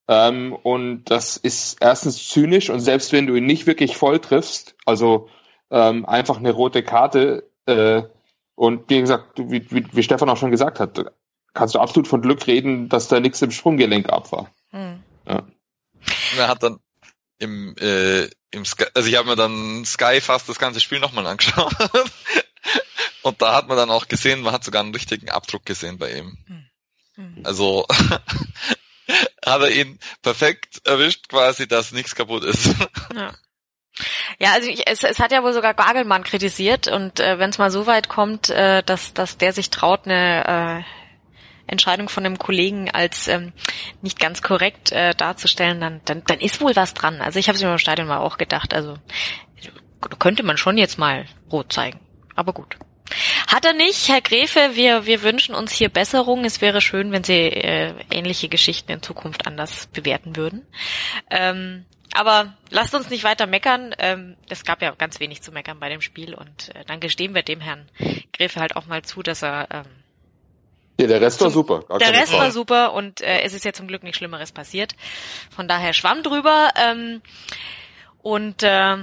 Ähm, und das ist erstens zynisch und selbst wenn du ihn nicht wirklich voll triffst, also ähm, einfach eine rote Karte, äh, und wie gesagt, wie, wie, wie Stefan auch schon gesagt hat, kannst du absolut von Glück reden, dass da nichts im Sprunggelenk ab war. Hm. Ja. Er hat dann im, äh, im Sky, also ich habe mir dann Sky fast das ganze Spiel nochmal angeschaut. Und da hat man dann auch gesehen, man hat sogar einen richtigen Abdruck gesehen bei ihm. Hm. Hm. Also [LAUGHS] hat er ihn perfekt erwischt, quasi, dass nichts kaputt ist. Ja. Ja, also ich, es, es hat ja wohl sogar Gagelmann kritisiert und äh, wenn es mal so weit kommt, äh, dass, dass der sich traut, eine äh, Entscheidung von einem Kollegen als ähm, nicht ganz korrekt äh, darzustellen, dann, dann, dann ist wohl was dran. Also ich habe es mir im Stadion mal auch gedacht, also könnte man schon jetzt mal rot zeigen. Aber gut. Hat er nicht, Herr Gräfe, wir, wir wünschen uns hier Besserung. Es wäre schön, wenn Sie äh, ähnliche Geschichten in Zukunft anders bewerten würden. Ähm, aber lasst uns nicht weiter meckern. Ähm, es gab ja ganz wenig zu meckern bei dem Spiel und äh, dann gestehen wir dem Herrn Gräfe halt auch mal zu, dass er ähm, ja, der Rest war super. der Rest Frage. war super und äh, es ist ja zum Glück nichts Schlimmeres passiert. Von daher schwamm drüber ähm, und äh,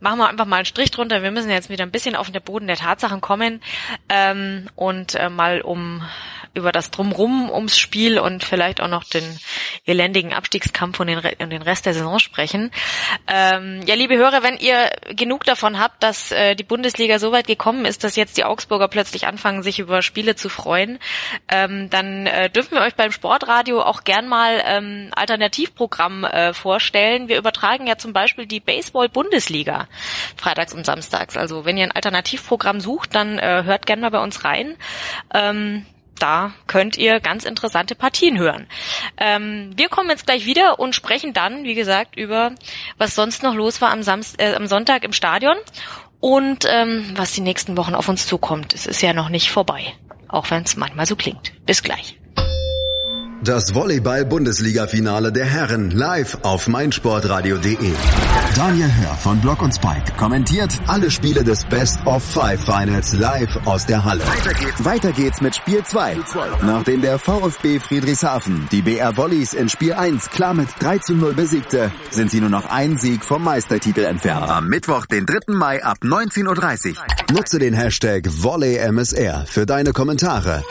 machen wir einfach mal einen Strich drunter. Wir müssen jetzt wieder ein bisschen auf den Boden der Tatsachen kommen ähm, und äh, mal um über das Drumrum ums Spiel und vielleicht auch noch den elendigen Abstiegskampf und den, und den Rest der Saison sprechen. Ähm, ja, liebe Hörer, wenn ihr genug davon habt, dass äh, die Bundesliga so weit gekommen ist, dass jetzt die Augsburger plötzlich anfangen, sich über Spiele zu freuen, ähm, dann äh, dürfen wir euch beim Sportradio auch gern mal ähm, Alternativprogramm äh, vorstellen. Wir übertragen ja zum Beispiel die Baseball-Bundesliga freitags und samstags. Also wenn ihr ein Alternativprogramm sucht, dann äh, hört gern mal bei uns rein. Ähm, da könnt ihr ganz interessante Partien hören. Ähm, wir kommen jetzt gleich wieder und sprechen dann, wie gesagt, über was sonst noch los war am, Samst äh, am Sonntag im Stadion und ähm, was die nächsten Wochen auf uns zukommt. Es ist ja noch nicht vorbei, auch wenn es manchmal so klingt. Bis gleich. Das Volleyball-Bundesliga-Finale der Herren live auf meinsportradio.de. Daniel Hör von Block und Spike kommentiert alle Spiele des Best of Five Finals live aus der Halle. Weiter geht's, Weiter geht's mit Spiel 2. Nachdem der VfB Friedrichshafen die BR Volleys in Spiel 1 klar mit 3 zu 0 besiegte, sind sie nur noch ein Sieg vom Meistertitel entfernt. Am Mittwoch, den 3. Mai ab 19.30 Uhr. Nutze den Hashtag VolleyMSR für deine Kommentare.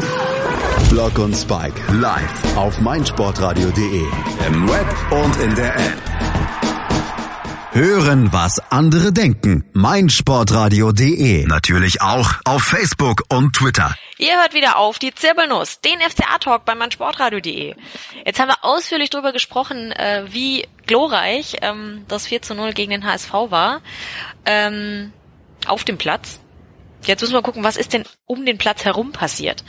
Block und Spike live auf meinsportradio.de. Im Web und in der App. Hören, was andere denken. meinsportradio.de. Natürlich auch auf Facebook und Twitter. Ihr hört wieder auf die Zirbelnuss, den FCA-Talk bei meinsportradio.de. Jetzt haben wir ausführlich darüber gesprochen, äh, wie glorreich ähm, das 4 zu 0 gegen den HSV war. Ähm, auf dem Platz. Jetzt müssen wir gucken, was ist denn um den Platz herum passiert.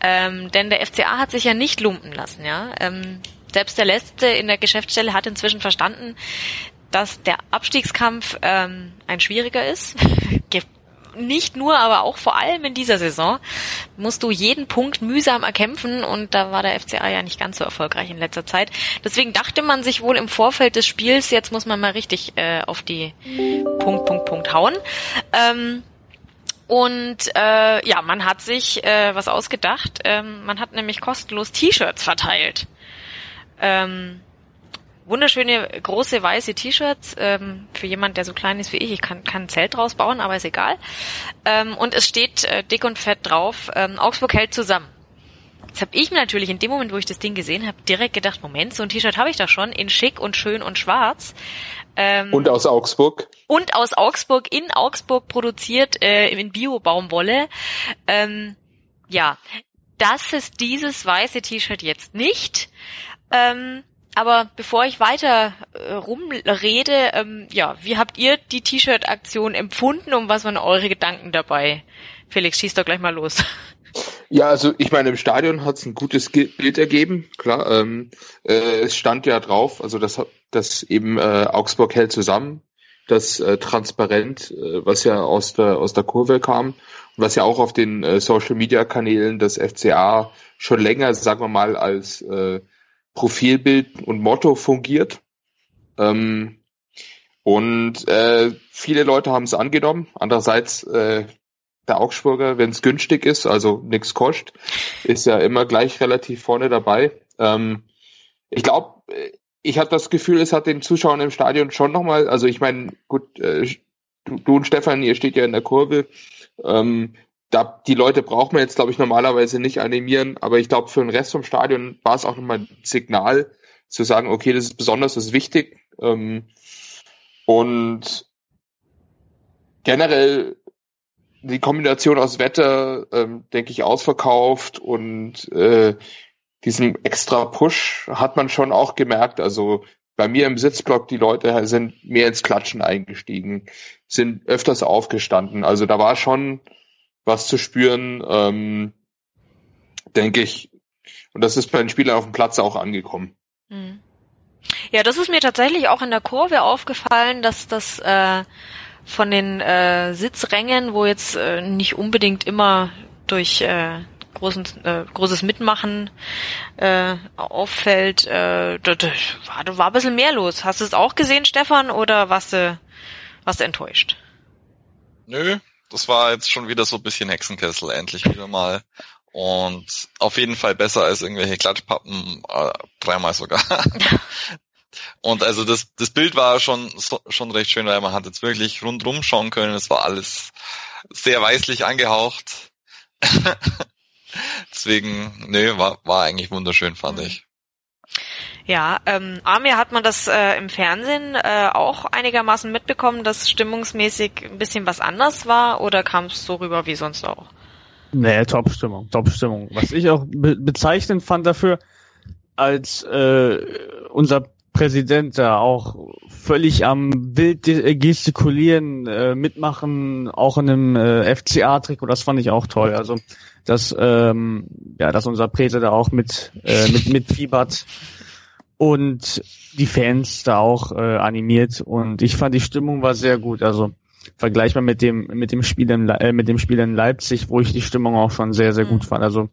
Ähm, denn der FCA hat sich ja nicht lumpen lassen, ja. Ähm, selbst der Letzte in der Geschäftsstelle hat inzwischen verstanden, dass der Abstiegskampf ähm, ein schwieriger ist. [LAUGHS] Nicht nur, aber auch vor allem in dieser Saison musst du jeden Punkt mühsam erkämpfen und da war der FCA ja nicht ganz so erfolgreich in letzter Zeit. Deswegen dachte man sich wohl im Vorfeld des Spiels, jetzt muss man mal richtig äh, auf die Punkt, Punkt, Punkt hauen. Ähm, und äh, ja, man hat sich äh, was ausgedacht. Ähm, man hat nämlich kostenlos T-Shirts verteilt. Ähm, wunderschöne große weiße T-Shirts ähm, für jemand, der so klein ist wie ich. Ich kann, kann ein Zelt draus bauen, aber ist egal. Ähm, und es steht äh, dick und fett drauf: ähm, Augsburg hält zusammen. Jetzt habe ich mir natürlich in dem Moment, wo ich das Ding gesehen habe, direkt gedacht: Moment, so ein T-Shirt habe ich da schon in schick und schön und schwarz. Ähm, und aus Augsburg. Und aus Augsburg, in Augsburg produziert, äh, in Bio-Baumwolle. Ähm, ja, das ist dieses weiße T-Shirt jetzt nicht. Ähm, aber bevor ich weiter äh, rumrede, ähm, ja, wie habt ihr die T-Shirt-Aktion empfunden und was waren eure Gedanken dabei? Felix, schieß doch gleich mal los. [LAUGHS] Ja, also ich meine, im Stadion hat es ein gutes Bild ergeben, klar. Ähm, äh, es stand ja drauf, also das, das eben äh, Augsburg hält zusammen, das äh, transparent, äh, was ja aus der aus der Kurve kam was ja auch auf den äh, Social Media Kanälen des FCA schon länger, sagen wir mal, als äh, Profilbild und Motto fungiert. Ähm, und äh, viele Leute haben es angenommen. Andererseits äh, der Augsburger, wenn es günstig ist, also nichts kostet, ist ja immer gleich relativ vorne dabei. Ähm, ich glaube, ich habe das Gefühl, es hat den Zuschauern im Stadion schon nochmal, also ich meine, gut, äh, du, du, und Stefan, ihr steht ja in der Kurve. Ähm, da, die Leute braucht man jetzt, glaube ich, normalerweise nicht animieren, aber ich glaube, für den Rest vom Stadion war es auch nochmal ein Signal, zu sagen, okay, das ist besonders, das ist wichtig. Ähm, und generell die Kombination aus Wetter, ähm, denke ich, ausverkauft und äh, diesem extra Push hat man schon auch gemerkt. Also bei mir im Sitzblock, die Leute sind mehr ins Klatschen eingestiegen, sind öfters aufgestanden. Also da war schon was zu spüren, ähm, denke ich. Und das ist bei den Spielern auf dem Platz auch angekommen. Hm. Ja, das ist mir tatsächlich auch in der Kurve aufgefallen, dass das äh, von den äh, Sitzrängen, wo jetzt äh, nicht unbedingt immer durch äh, großen, äh, großes Mitmachen äh, auffällt, äh, da, da war, da war ein bisschen mehr los. Hast du es auch gesehen, Stefan, oder warst du, warst du enttäuscht? Nö, das war jetzt schon wieder so ein bisschen Hexenkessel, endlich wieder mal. Und auf jeden Fall besser als irgendwelche Klatschpappen, äh, dreimal sogar. [LAUGHS] Und also das, das Bild war schon, schon recht schön, weil man hat jetzt wirklich rundrum schauen können. Es war alles sehr weißlich angehaucht. [LAUGHS] Deswegen, nee, war, war eigentlich wunderschön, fand Mhm. ich. Ja, ähm, Amir hat man das äh, im Fernsehen äh, auch einigermaßen mitbekommen, dass stimmungsmäßig ein bisschen was anders war oder kam es so rüber wie sonst auch? Nee, Top-Stimmung, Top-Stimmung. Was ich auch be bezeichnend fand dafür, als äh, unser Präsident da auch völlig am wild äh, gestikulieren, äh, mitmachen, auch in einem äh, FCA-Trikot, das fand ich auch toll. Also, dass, ähm, ja, dass unser Prete da auch mit, äh, mit, mitfiebert und die Fans da auch äh, animiert und ich fand die Stimmung war sehr gut. Also vergleichbar mit dem mit dem Spiel in, Le- äh, mit dem Spiel in Leipzig, wo ich die Stimmung auch schon sehr sehr gut Mhm. fand. Also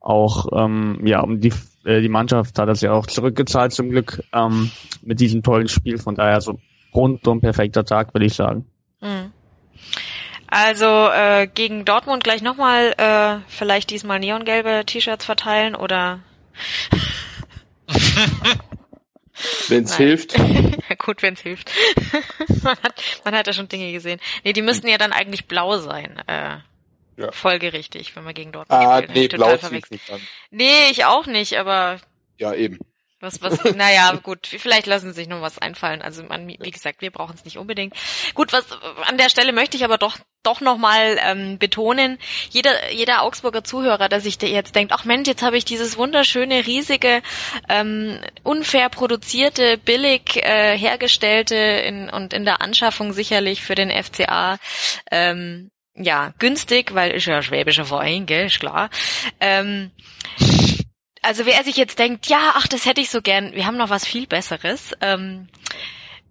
auch ähm, ja um die äh, die Mannschaft hat das ja auch zurückgezahlt zum Glück ähm, mit diesem tollen Spiel. Von daher so rundum perfekter Tag würde ich sagen. Mhm. Also äh, gegen Dortmund gleich nochmal äh, vielleicht diesmal neongelbe T-Shirts verteilen oder [LAUGHS] Wenn es Nein. hilft. [LAUGHS] gut, wenn's hilft. [LAUGHS] man, hat, man hat ja schon Dinge gesehen. Nee, die müssten ja dann eigentlich blau sein. Äh, Ja. folgerichtig, wenn wir gegen Dortmund Ah, spielen. nee, Total blau ich verwechselt. nicht an. Nee, ich auch nicht, aber Ja, eben. was, was, naja, [LAUGHS] gut, vielleicht lassen sie sich noch was einfallen. Also, man, wie gesagt, wir brauchen es nicht unbedingt. Gut, was, an der Stelle möchte ich aber doch, doch nochmal ähm, betonen, jeder, jeder Augsburger Zuhörer, der sich jetzt denkt, ach Mensch, jetzt habe ich dieses wunderschöne, riesige, ähm, unfair produzierte, billig äh, hergestellte in, und in der Anschaffung sicherlich für den FCA, ähm, ja, günstig, weil ist ja ein schwäbischer Verein, gell, ist klar. Ähm, also wer sich jetzt denkt, ja, ach, das hätte ich so gern, wir haben noch was viel Besseres. Ähm,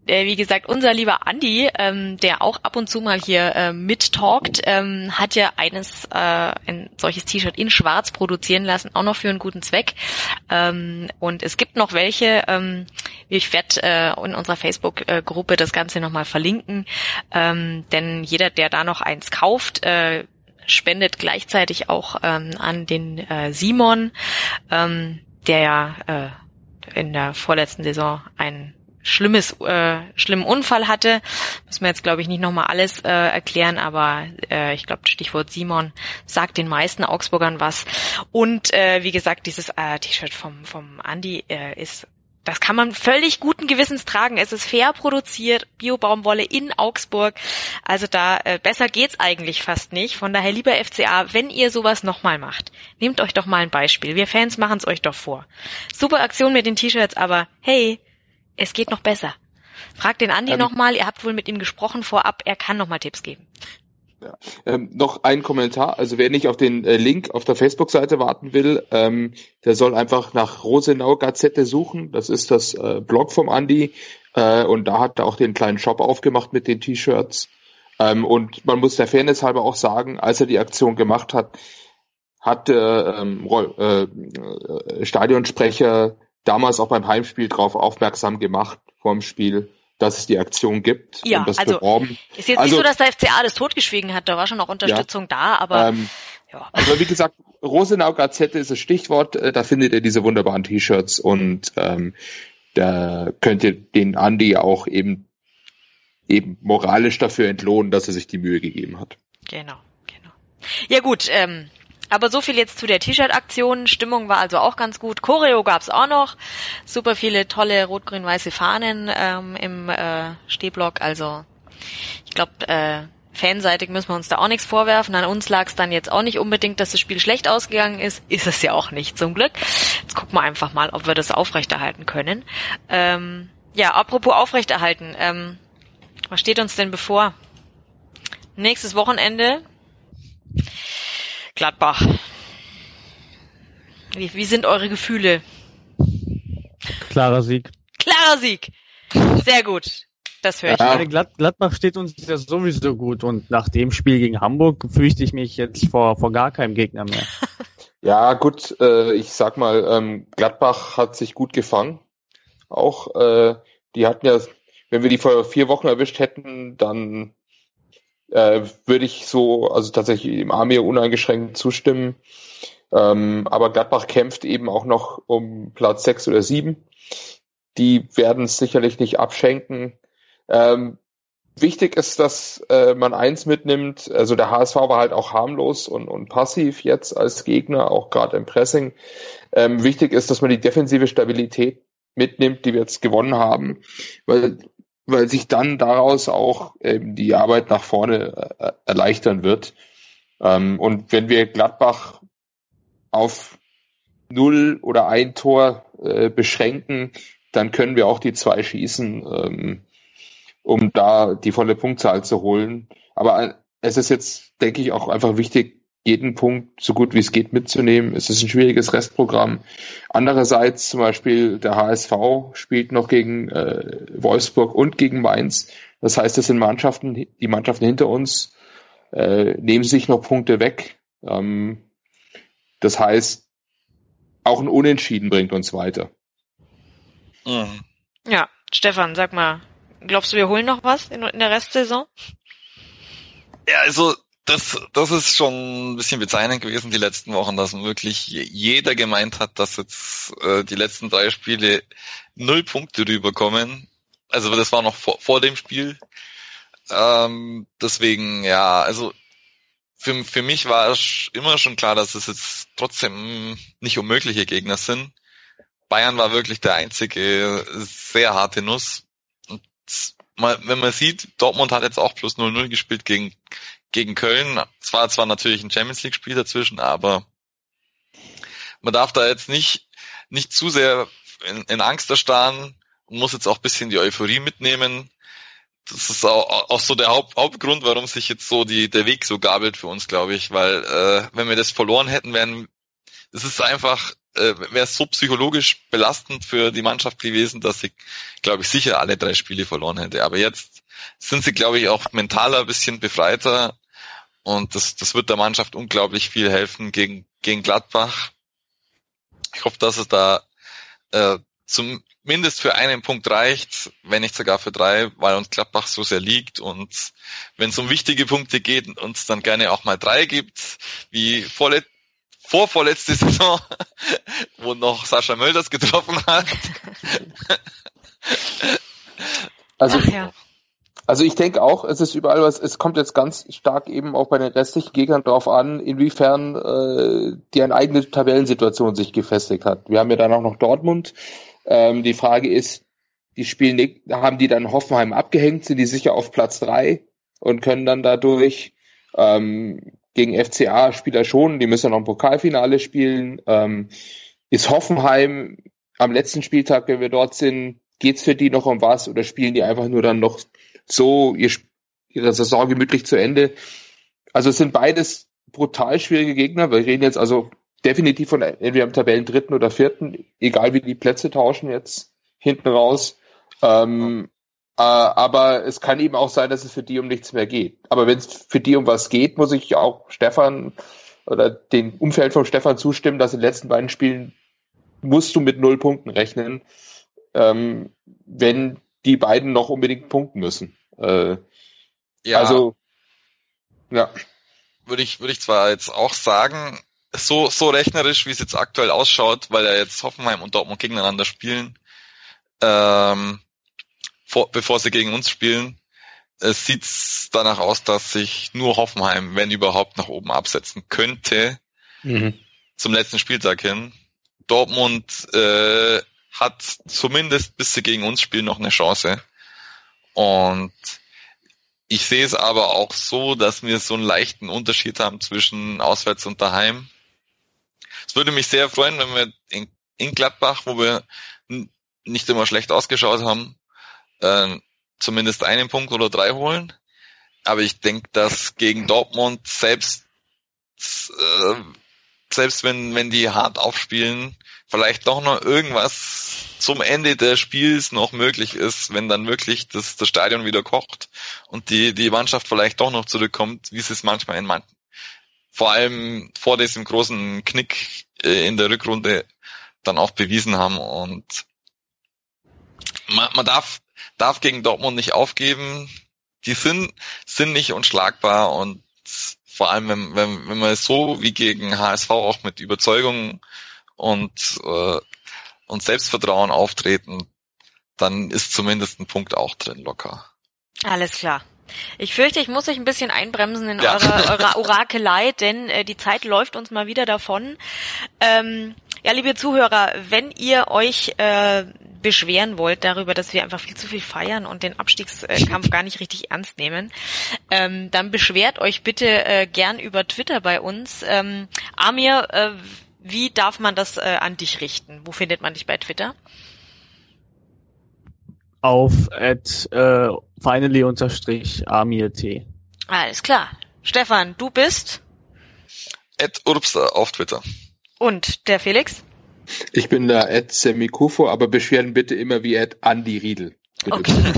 äh, wie gesagt, unser lieber Andi, ähm, der auch ab und zu mal hier äh, mittalkt, ähm, hat ja eines, äh, ein solches T-Shirt in Schwarz produzieren lassen, auch noch für einen guten Zweck. Ähm, und es gibt noch welche, ähm, ich werde äh, in unserer Facebook-Gruppe das Ganze nochmal verlinken, ähm, denn jeder, der da noch eins kauft, äh, spendet gleichzeitig auch ähm, an den äh, Simon, ähm, der ja äh, in der vorletzten Saison ein schlimmes, äh, schlimmen Unfall hatte. Müssen wir jetzt, glaube ich, nicht nochmal alles äh, erklären, aber äh, ich glaube, Stichwort Simon sagt den meisten Augsburgern was. Und äh, wie gesagt, dieses äh, T-Shirt vom, vom Andi äh, ist das kann man völlig guten Gewissens tragen. Es ist fair produziert, Biobaumwolle in Augsburg. Also da äh, besser geht's eigentlich fast nicht. Von daher, lieber FCA, wenn ihr sowas nochmal macht, nehmt euch doch mal ein Beispiel. Wir Fans machen's euch doch vor. Super Aktion mit den T-Shirts, aber hey, es geht noch besser. Fragt den Andi Ähm, nochmal, ihr habt wohl mit ihm gesprochen vorab, er kann nochmal Tipps geben. Ähm, noch ein Kommentar. Also wer nicht auf den äh, Link auf der Facebook-Seite warten will, ähm, der soll einfach nach Rosenau Gazette suchen. Das ist das äh, Blog vom Andi. Äh, und da hat er auch den kleinen Shop aufgemacht mit den T-Shirts. Ähm, und man muss der Fairness halber auch sagen, als er die Aktion gemacht hat, hat der ähm, Roll- äh, äh, Stadionsprecher damals auch beim Heimspiel darauf aufmerksam gemacht vor dem Spiel, dass es die Aktion gibt Ja, und das also- beworben. Ist jetzt Also- nicht so, dass der FCA das totgeschwiegen hat, da war schon auch Unterstützung da, aber Ähm, ja. Aber wie gesagt, Rosenau Gazette ist das Stichwort. Äh, Da findet ihr diese wunderbaren T-Shirts und ähm, da könnt ihr den Andi auch eben eben moralisch dafür entlohnen, dass er sich die Mühe gegeben hat. Genau, genau. Ja gut, ähm, aber so viel jetzt zu der T-Shirt-Aktion. Stimmung war also auch ganz gut. Choreo gab's auch noch. Super viele tolle rot-grün-weiße Fahnen ähm, im äh, Stehblock. Also ich glaube, äh, fanseitig müssen wir uns da auch nichts vorwerfen. An uns lag's dann jetzt auch nicht unbedingt, dass das Spiel schlecht ausgegangen ist. [LAUGHS] Ist es ja auch nicht, zum Glück. Jetzt gucken wir einfach mal, ob wir das aufrechterhalten können. Ähm, ja, apropos aufrechterhalten. Ähm, was steht uns denn bevor? Nächstes Wochenende Gladbach. Wie, wie sind eure Gefühle? Klarer Sieg. Klarer Sieg. Sehr gut. Das höre ich. Ja. Glad Gladbach steht uns ja sowieso gut und nach dem Spiel gegen Hamburg fürchte ich mich jetzt vor, vor gar keinem Gegner mehr. [LAUGHS] Ja, gut, äh, ich sag mal, ähm, Gladbach hat sich gut gefangen. Auch, äh, die hatten ja, wenn wir die vor vier Wochen erwischt hätten, dann äh, würde ich so, also tatsächlich im Amir uneingeschränkt zustimmen. Ähm, aber Gladbach kämpft eben auch noch um Platz sechs oder sieben. Die werden es sicherlich nicht abschenken. Ähm, wichtig ist, dass äh, man eins mitnimmt, also der HSV war halt auch harmlos und, und passiv jetzt als Gegner, auch gerade im Pressing. Ähm, wichtig ist, dass man die defensive Stabilität mitnimmt, die wir jetzt gewonnen haben, weil, weil sich dann daraus auch ähm, die Arbeit nach vorne äh, erleichtern wird. Ähm, und wenn wir Gladbach auf null oder ein Tor äh, beschränken, dann können wir auch die zwei schießen. Ähm, um da die volle Punktzahl zu holen. Aber es ist jetzt, denke ich, auch einfach wichtig, jeden Punkt so gut wie es geht mitzunehmen. Es ist ein schwieriges Restprogramm. Andererseits zum Beispiel der HSV spielt noch gegen äh, Wolfsburg und gegen Mainz. Das heißt, es sind Mannschaften, die Mannschaften hinter uns äh, nehmen sich noch Punkte weg. Ähm, das heißt, auch ein Unentschieden bringt uns weiter. Mhm. Ja, Stefan, sag mal, Glaubst du, wir holen noch was in, in der Restsaison? Ja, also das, das ist schon ein bisschen bezeichnend gewesen die letzten Wochen, dass wirklich jeder gemeint hat, dass jetzt äh, die letzten drei Spiele null Punkte rüberkommen. Also das war noch vor, vor dem Spiel. Ähm, deswegen, ja, also für, für mich war es immer schon klar, dass es jetzt trotzdem nicht unmögliche Gegner sind. Bayern war wirklich der einzige sehr harte Nuss mal, wenn man sieht, Dortmund hat jetzt auch plus 0-0 gespielt gegen, gegen Köln. Es war zwar natürlich ein Champions League Spiel dazwischen, aber man darf da jetzt nicht, nicht zu sehr in, in Angst erstarren und muss jetzt auch bisschen die Euphorie mitnehmen. Das ist auch, auch so der Haupt, Hauptgrund, warum sich jetzt so die, der Weg so gabelt für uns, glaube ich, weil äh, wenn wir das verloren hätten, wären es ist einfach äh, wäre es so psychologisch belastend für die Mannschaft gewesen, dass sie, glaube ich, sicher alle drei Spiele verloren hätte. Aber jetzt sind sie, glaube ich, auch mentaler bisschen befreiter und das, das wird der Mannschaft unglaublich viel helfen gegen, gegen Gladbach. Ich hoffe, dass es da äh, zumindest für einen Punkt reicht, wenn nicht sogar für drei, weil uns Gladbach so sehr liegt und wenn es um wichtige Punkte geht, uns dann gerne auch mal drei gibt, wie vorlet vorvorletzte [LAUGHS] Saison, wo noch Sascha Mölders getroffen hat. [LAUGHS] Also, ja. Also ich denke auch, es ist überall was, es kommt jetzt ganz stark eben auch bei den restlichen Gegnern drauf an, inwiefern äh, die eine eigene Tabellensituation sich gefestigt hat. Wir haben ja dann auch noch Dortmund. Ähm, die Frage ist, die spielen haben die dann Hoffenheim abgehängt, sind die sicher auf Platz drei und können dann dadurch ähm, gegen FCA spielt er schon, die müssen ja noch ein Pokalfinale spielen. Ähm, ist Hoffenheim am letzten Spieltag, wenn wir dort sind, geht's für die noch um was oder spielen die einfach nur dann noch so ihr, ihre Saison gemütlich zu Ende? Also es sind beides brutal schwierige Gegner. Wir reden jetzt also definitiv von entweder am Tabellen dritten oder vierten, egal wie die Plätze tauschen jetzt hinten raus. Ähm, äh, aber es kann eben auch sein, dass es für die um nichts mehr geht. Aber wenn es für die um was geht, muss ich auch Stefan oder dem Umfeld von Stefan zustimmen, dass in den letzten beiden Spielen musst du mit null Punkten rechnen, ähm, wenn die beiden noch unbedingt punkten müssen. Äh, ja. Also, ja. Würde ich, würde ich zwar jetzt auch sagen, so, so rechnerisch, wie es jetzt aktuell ausschaut, weil ja jetzt Hoffenheim und Dortmund gegeneinander spielen, ähm, vor, bevor sie gegen uns spielen, es sieht danach aus, dass sich nur Hoffenheim, wenn überhaupt, nach oben absetzen könnte mhm. zum letzten Spieltag hin. Dortmund äh, hat zumindest bis sie gegen uns spielen noch eine Chance. Und ich sehe es aber auch so, dass wir so einen leichten Unterschied haben zwischen auswärts und daheim. Es würde mich sehr freuen, wenn wir in, in Gladbach, wo wir nicht immer schlecht ausgeschaut haben, äh, zumindest einen Punkt oder drei holen. Aber ich denke, dass gegen Dortmund selbst äh, selbst wenn wenn die hart aufspielen, vielleicht doch noch irgendwas zum Ende des Spiels noch möglich ist, wenn dann wirklich das, das Stadion wieder kocht und die die Mannschaft vielleicht doch noch zurückkommt, wie es manchmal in manchen vor allem vor diesem großen Knick äh, in der Rückrunde dann auch bewiesen haben und man, man darf darf gegen Dortmund nicht aufgeben. Die sind, sind nicht unschlagbar und vor allem, wenn, wenn, wenn man so wie gegen HSV auch mit Überzeugung und, äh, und Selbstvertrauen auftreten, dann ist zumindest ein Punkt auch drin locker. Alles klar. Ich fürchte, ich muss euch ein bisschen einbremsen in ja. eurer, [LAUGHS] eurer Orakelei, denn äh, die Zeit läuft uns mal wieder davon. Ähm, ja, liebe Zuhörer, wenn ihr euch äh, beschweren wollt darüber, dass wir einfach viel zu viel feiern und den Abstiegskampf [LAUGHS] gar nicht richtig ernst nehmen, ähm, dann beschwert euch bitte äh, gern über Twitter bei uns. Ähm, Amir, äh, wie darf man das äh, an dich richten? Wo findet man dich bei Twitter? Auf at äh, finally unterstrich Amir T. Alles klar. Stefan, du bist? At Urbster auf Twitter. Und der Felix? Ich bin da at Semikufo, aber beschweren bitte immer wie at Andy Riedel. Okay.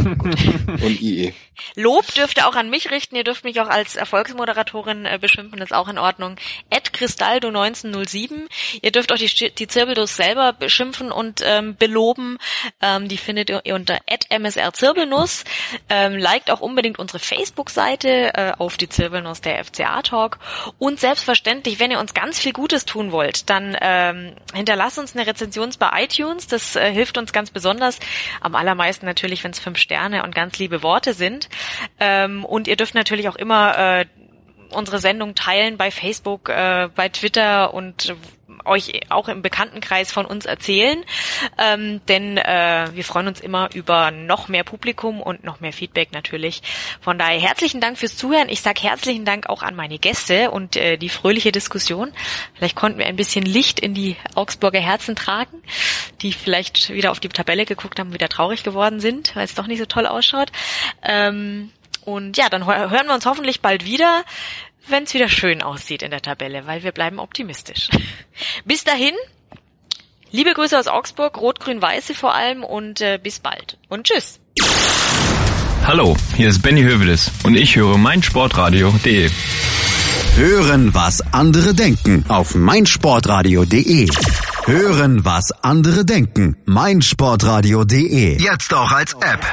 und IE. Lob dürft ihr auch an mich richten. Ihr dürft mich auch als Erfolgsmoderatorin äh, beschimpfen, ist auch in Ordnung. Ed Cristaldo 1907. Ihr dürft auch die, die Zirbelnuss selber beschimpfen und ähm, beloben. Ähm, die findet ihr unter MSR Zirbelnuss. Ähm, liked auch unbedingt unsere Facebook-Seite äh, auf die Zirbelnuss der FCA Talk. Und selbstverständlich, wenn ihr uns ganz viel Gutes tun wollt, dann ähm, hinterlasst uns eine Rezension bei iTunes. Das äh, hilft uns ganz besonders. Am allermeisten natürlich, wenn es fünf Sterne und ganz liebe Worte sind. Ähm, und ihr dürft natürlich auch immer äh, unsere Sendung teilen bei Facebook, äh, bei Twitter und euch auch im Bekanntenkreis von uns erzählen, ähm, denn äh, wir freuen uns immer über noch mehr Publikum und noch mehr Feedback natürlich. Von daher herzlichen Dank fürs Zuhören. Ich sage herzlichen Dank auch an meine Gäste und äh, die fröhliche Diskussion. Vielleicht konnten wir ein bisschen Licht in die Augsburger Herzen tragen, die vielleicht wieder auf die Tabelle geguckt haben, wieder traurig geworden sind, weil es doch nicht so toll ausschaut. Ähm, und ja, dann hören wir uns hoffentlich bald wieder, wenn es wieder schön aussieht in der Tabelle, weil wir bleiben optimistisch. [LAUGHS] bis dahin, liebe Grüße aus Augsburg, Rot-Grün-Weiße vor allem und äh, bis bald. Und tschüss. Hallo, hier ist Benny Hövedes und ich höre meinsportradio.de. Hören, was andere denken auf meinsportradio.de. Hören, was andere denken. meinsportradio.de. Jetzt auch als App.